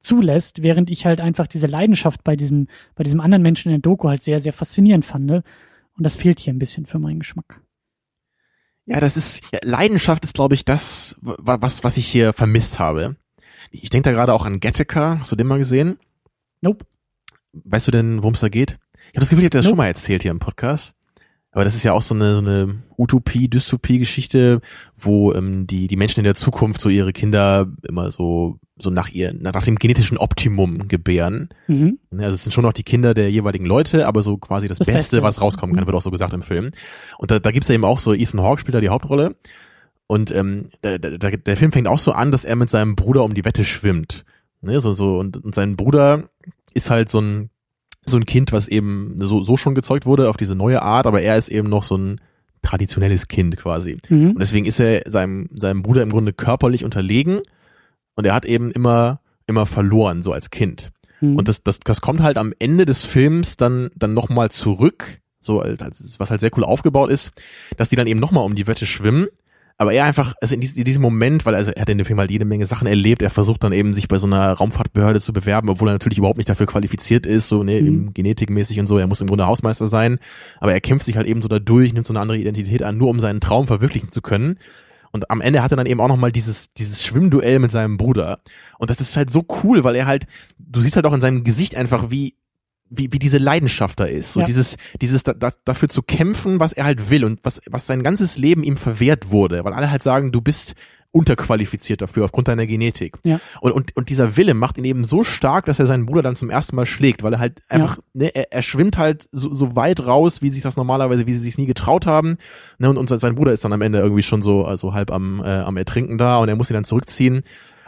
zulässt, während ich halt einfach diese Leidenschaft bei diesem, bei diesem anderen Menschen in der Doku halt sehr, sehr faszinierend fand. ne? Und das fehlt hier ein bisschen für meinen Geschmack. Ja, das ist, ja, Leidenschaft ist, glaube ich, das, wa- was, was ich hier vermisst habe. Ich denke da gerade auch an Gattaca. Hast du den mal gesehen? Nope. Weißt du denn, worum es da geht? Ich habe das Gefühl, ich habe das Nope. schon mal erzählt hier im Podcast. Aber das ist ja auch so eine, so eine Utopie, Dystopie-Geschichte, wo ähm, die, die Menschen in der Zukunft so ihre Kinder immer so, so nach ihr, nach dem genetischen Optimum gebären. Mhm. Also es sind schon noch die Kinder der jeweiligen Leute, aber so quasi das, Das Beste, Beste. was rauskommen kann, Mhm. wird auch so gesagt im Film. Und da, da gibt's ja eben auch so, Ethan Hawke spielt da die Hauptrolle. Und ähm, der, der, der Film fängt auch so an, dass er mit seinem Bruder um die Wette schwimmt. Ne, so, so, und, und sein Bruder ist halt so ein, so ein Kind, was eben so, so schon gezeugt wurde auf diese neue Art, aber er ist eben noch so ein traditionelles Kind quasi. Mhm. Und deswegen ist er seinem, seinem Bruder im Grunde körperlich unterlegen und er hat eben immer, immer verloren, so als Kind. Mhm. Und das, das, das kommt halt am Ende des Films dann, dann nochmal zurück, so als, was halt sehr cool aufgebaut ist, dass die dann eben nochmal um die Wette schwimmen. Aber er einfach, also in, diesem- Moment, weil also er hat in dem Film halt jede Menge Sachen erlebt, er versucht dann eben sich bei so einer Raumfahrtbehörde zu bewerben, obwohl er natürlich überhaupt nicht dafür qualifiziert ist, so ne, Mhm. genetikmäßig und so, er muss im Grunde Hausmeister sein, aber er kämpft sich halt eben so da durch, nimmt so eine andere Identität an, nur um seinen Traum verwirklichen zu können. Und am Ende hat er dann eben auch nochmal dieses, dieses Schwimmduell mit seinem Bruder. Und das ist halt so cool, weil er halt, du siehst halt auch in seinem Gesicht einfach, wie, wie, wie diese Leidenschaft da ist. So Ja. dieses, dieses da, da, dafür zu kämpfen, was er halt will und was, was sein ganzes Leben ihm verwehrt wurde. Weil alle halt sagen, du bist unterqualifiziert dafür aufgrund deiner Genetik. Ja. Und, und, und dieser Wille macht ihn eben so stark, dass er seinen Bruder dann zum ersten Mal schlägt, weil er halt einfach, ne, er, er schwimmt halt so, so weit raus, wie sich das normalerweise, wie sie sich nie getraut haben. Ne, und, und sein Bruder ist dann am Ende irgendwie schon so, also halb am, äh, am Ertrinken da und er muss ihn dann zurückziehen.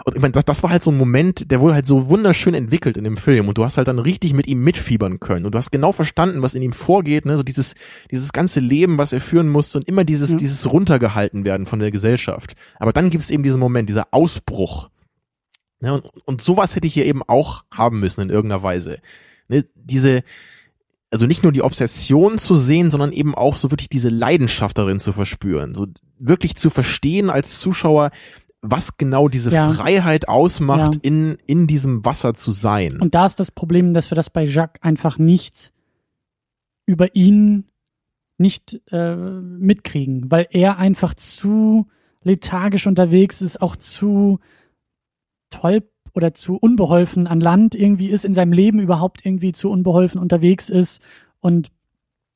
Und ich meine, das, das war halt so ein Moment, der wurde halt so wunderschön entwickelt in dem Film und du hast halt dann richtig mit ihm mitfiebern können und du hast genau verstanden, was in ihm vorgeht, ne, so dieses, dieses ganze Leben, was er führen musste und immer dieses, Ja. dieses runtergehalten werden von der Gesellschaft. Aber dann gibt es eben diesen Moment, dieser Ausbruch. Ne, und, und sowas hätte ich hier eben auch haben müssen in irgendeiner Weise. Ne, diese, also nicht nur die Obsession zu sehen, sondern eben auch so wirklich diese Leidenschaft darin zu verspüren, so wirklich zu verstehen als Zuschauer, was genau diese Ja. Freiheit ausmacht, Ja. in, in diesem Wasser zu sein. Und da ist das Problem, dass wir das bei Jacques einfach nicht über ihn nicht äh, mitkriegen, weil er einfach zu lethargisch unterwegs ist, auch zu toll oder zu unbeholfen an Land irgendwie ist, in seinem Leben überhaupt irgendwie zu unbeholfen unterwegs ist und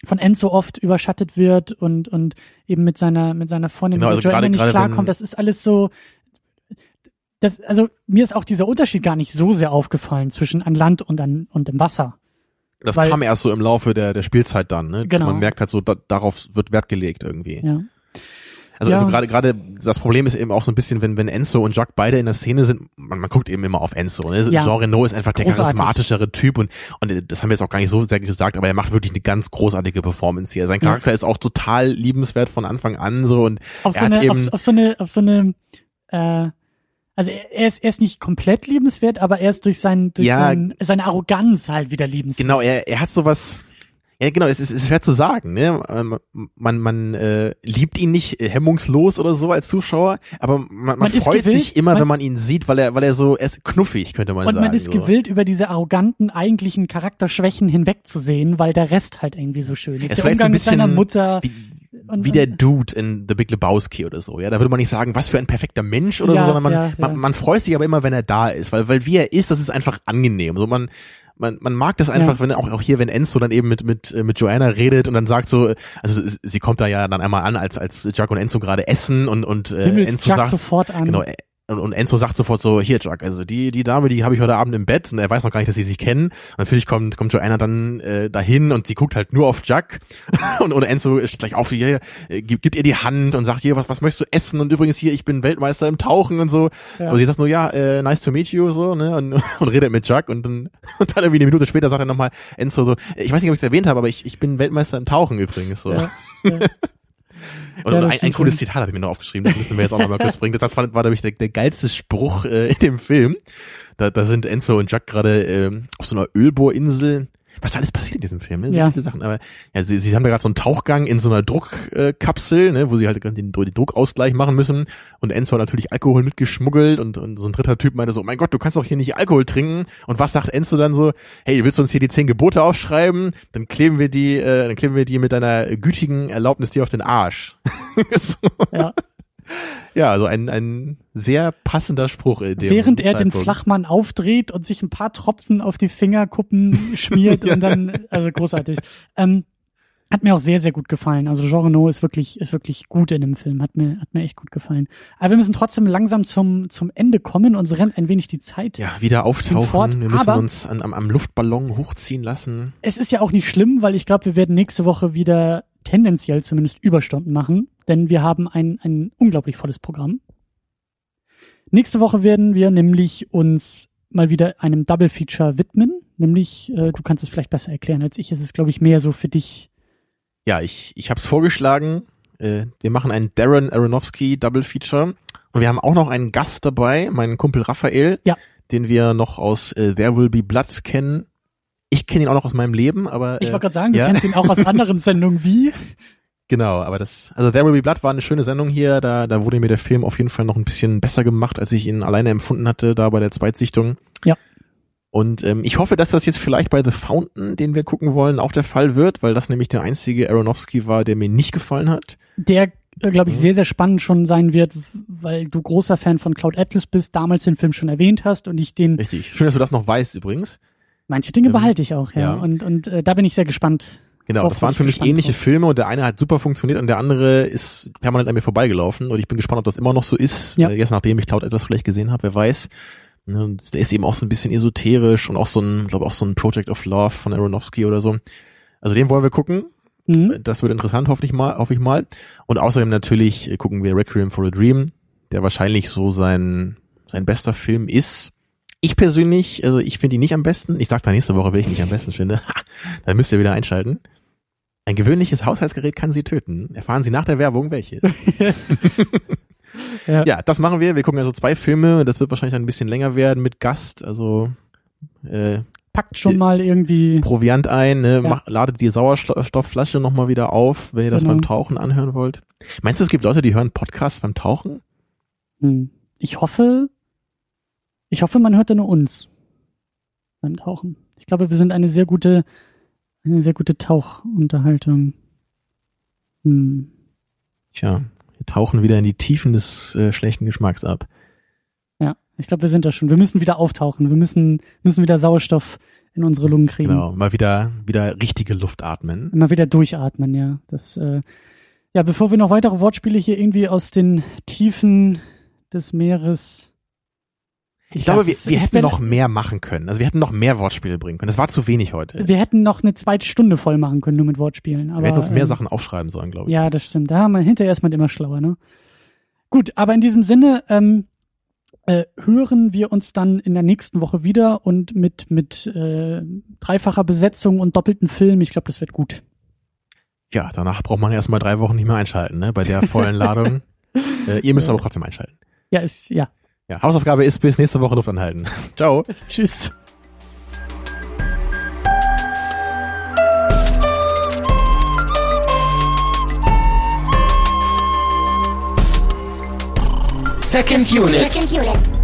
von Enzo oft überschattet wird und und eben mit seiner mit seiner Freundin Genau, also gerade- nicht klarkommt. Das ist alles so das, also mir ist auch dieser Unterschied gar nicht so sehr aufgefallen zwischen an Land und an und im Wasser. das weil- kam erst so im Laufe der, der Spielzeit dann, ne? Dass Genau. man merkt halt so, da, darauf wird Wert gelegt irgendwie. Ja. Also, Ja. also gerade gerade das Problem ist eben auch so ein bisschen, wenn wenn Enzo und Jacques beide in der Szene sind, man, man guckt eben immer auf Enzo. Ne? Ja. Jean Reno ist einfach der Großartig. charismatischere Typ und und das haben wir jetzt auch gar nicht so sehr gesagt, aber er macht wirklich eine ganz großartige Performance hier. Sein Ja. Charakter ist auch total liebenswert von Anfang an so und Auf er so hat eine, eben auf, auf so eine, auf so eine, äh, also er, er ist, er ist nicht komplett liebenswert, aber er ist durch sein, durch Ja. sein, seine Arroganz halt wieder liebenswert. Genau, er, er hat sowas. Ja, genau, es ist, es ist schwer zu sagen, ne? Ähm, Man, man äh, liebt ihn nicht äh, hemmungslos oder so als Zuschauer, aber man, man, Man freut gewillt, sich immer, man- wenn man ihn sieht, weil er, weil er so, er ist knuffig, könnte man Und sagen. man ist so. gewillt, über diese arroganten, eigentlichen Charakterschwächen hinwegzusehen, weil der Rest halt irgendwie so schön ist. Ist der Umgang ein mit seiner bisschen Mutter. Wie, und, wie der Dude in The Big Lebowski oder so, ja. Da würde man nicht sagen, was für ein perfekter Mensch oder Ja, so, sondern man, ja, ja. man, man freut sich aber immer, wenn er da ist, weil, weil wie er ist, das ist einfach angenehm. So man, man, man mag das einfach, Ja. wenn auch, auch hier, wenn Enzo dann eben mit, mit, äh, mit Joanna redet und dann sagt so, also sie- kommt da ja dann einmal an, als, als Jack und Enzo gerade essen und, und äh, himmelt Enzo Jack sagt, sofort an. Genau, und, und Enzo sagt sofort so, hier Jack, also die, die Dame, die habe ich heute Abend im Bett und er weiß noch gar nicht, dass sie sich kennen. Und natürlich kommt, kommt Joanna dann äh, dahin und sie guckt halt nur auf Jack und, und Enzo steht gleich auf, hier, äh, gibt, gibt ihr die Hand und sagt, hier, was, was möchtest du essen? Und übrigens hier, ich bin Weltmeister im Tauchen und so. Ja. Und sie sagt nur, ja, äh, nice to meet you, so, ne, und, und redet mit Jack und dann, und dann irgendwie eine Minute später sagt er nochmal Enzo so, ich weiß nicht, ob ich es erwähnt habe, aber ich, ich bin Weltmeister im Tauchen übrigens, so. Ja, ja. Und Ja, ein, ein cooles. Zitat habe ich mir noch aufgeschrieben, das müssen wir jetzt auch noch mal kurz bringen. Das war, war glaube ich, der, der geilste Spruch äh, in dem Film. Da, da sind Enzo und Jack gerade ähm, auf so einer Ölbohrinsel. Was da alles passiert in diesem Film, ne? So Ja. viele Sachen. Aber ja, sie, sie haben da gerade so einen Tauchgang in so einer Druckkapsel, ne, wo sie halt den, den Druckausgleich machen müssen. Und Enzo hat natürlich Alkohol mitgeschmuggelt und, und so ein dritter Typ meinte so, mein Gott, du kannst doch hier nicht Alkohol trinken. Und was sagt Enzo dann so? Hey, willst du uns hier die zehn Gebote aufschreiben? Dann kleben wir die, äh, dann kleben wir die mit deiner gütigen Erlaubnis dir auf den Arsch. so. Ja. Ja, also ein, ein sehr passender Spruch. In dem Während er den Zeitpunkt. Flachmann aufdreht und sich ein paar Tropfen auf die Fingerkuppen schmiert Ja. und dann, also großartig. Ähm, hat mir auch sehr, sehr gut gefallen. Also Jean Reno ist wirklich, ist wirklich gut in dem Film. Hat mir, hat mir echt gut gefallen. Aber wir müssen trotzdem langsam zum, zum Ende kommen. Uns rennt ein wenig die Zeit. ja, wieder auftauchen. Fort, wir müssen aber- uns an, am, am Luftballon hochziehen lassen. Es ist ja auch nicht schlimm, weil ich glaube, wir werden nächste Woche wieder tendenziell zumindest Überstunden machen, denn wir haben ein, ein unglaublich volles Programm. Nächste Woche werden wir nämlich uns mal wieder einem Double Feature widmen, nämlich, äh, du kannst es vielleicht besser erklären als ich, es ist, glaube ich, mehr so für dich. Ja, ich, ich habe es vorgeschlagen. Äh, wir machen einen Darren Aronofsky Double Feature. Und wir haben auch noch einen Gast dabei, meinen Kumpel Raphael, Ja. den wir noch aus äh, There Will Be Blood kennen. Ich kenne ihn auch noch aus meinem Leben, aber Ich äh, wollte gerade sagen, du ja. kennst ihn auch aus anderen Sendungen wie. Genau, aber das, also There Will Be Blood war eine schöne Sendung hier. Da, da wurde mir der Film auf jeden Fall noch ein bisschen besser gemacht, als ich ihn alleine empfunden hatte, da bei der Zweitsichtung. Ja. Und ähm, ich hoffe, dass das jetzt vielleicht bei The Fountain, den wir gucken wollen, auch der Fall wird, weil das nämlich der einzige Aronofsky war, der mir nicht gefallen hat. Der, glaube ich, Mhm. sehr, sehr spannend schon sein wird, weil du großer Fan von Cloud Atlas bist, damals den Film schon erwähnt hast und ich den Richtig. Schön, dass du das noch weißt übrigens. Manche Dinge Ähm, behalte ich auch, ja. ja. Und, und äh, da bin ich sehr gespannt. Genau, das waren für ich mich ähnliche drauf. Filme und der eine hat super funktioniert und der andere ist permanent an mir vorbeigelaufen und ich bin gespannt, ob das immer noch so ist. Ja. Äh, Jetzt nachdem ich Cloud etwas vielleicht gesehen habe, wer weiß. Ne, Der ist eben auch so ein bisschen esoterisch und auch so ein, glaube auch so ein Project of Love von Aronofsky oder so. Also den wollen wir gucken. Mhm. Das wird interessant, hoffe ich mal, hoffe ich mal. Und außerdem natürlich gucken wir Requiem for a Dream, der wahrscheinlich so sein, sein bester Film ist. Ich persönlich, also ich finde ihn nicht am besten. Ich sag da nächste Woche, welchen ich am besten finde. da müsst ihr wieder einschalten. Ein gewöhnliches Haushaltsgerät kann Sie töten. Erfahren Sie nach der Werbung welches. Ja. ja, das machen wir. Wir gucken also zwei Filme. Das wird wahrscheinlich ein bisschen länger werden mit Gast. Also äh, Packt schon mal irgendwie. Proviant ein, ne? Ja. Mach, ladet die Sauerstoffflasche nochmal wieder auf, wenn ihr das Genau. beim Tauchen anhören wollt. Meinst du, es gibt Leute, die hören Podcasts beim Tauchen? Hm. Ich hoffe, ich hoffe, man hört da nur uns beim Tauchen. Ich glaube, wir sind eine sehr gute, eine sehr gute Tauchunterhaltung. Hm. Tja, wir tauchen wieder in die Tiefen des äh, schlechten Geschmacks ab. Ja, ich glaube, wir sind da schon. Wir müssen wieder auftauchen. Wir müssen, müssen wieder Sauerstoff in unsere Lungen kriegen. Genau, mal wieder, wieder richtige Luft atmen. Immer wieder durchatmen, ja. Das, äh, ja, bevor wir noch weitere Wortspiele hier irgendwie aus den Tiefen des Meeres. Ich glaube, wir, wir hätten noch mehr machen können. Also wir hätten noch mehr Wortspiele bringen können. Das war zu wenig heute. Wir hätten noch eine zweite Stunde voll machen können, nur mit Wortspielen. Aber, wir hätten uns mehr ähm, Sachen aufschreiben sollen, glaube ich. Ja, das stimmt. Da haben wir hinterher ist man immer schlauer, ne? Gut, aber in diesem Sinne ähm, äh, hören wir uns dann in der nächsten Woche wieder und mit mit äh, dreifacher Besetzung und doppelten Film. Ich glaube, das wird gut. Ja, danach braucht man erstmal drei Wochen nicht mehr einschalten, ne? Bei der vollen Ladung. äh, ihr müsst Ja. aber trotzdem einschalten. Ja, ist ja. Ja, Hausaufgabe ist bis nächste Woche Luft anhalten. Ciao. Tschüss. Second Unit. Second unit.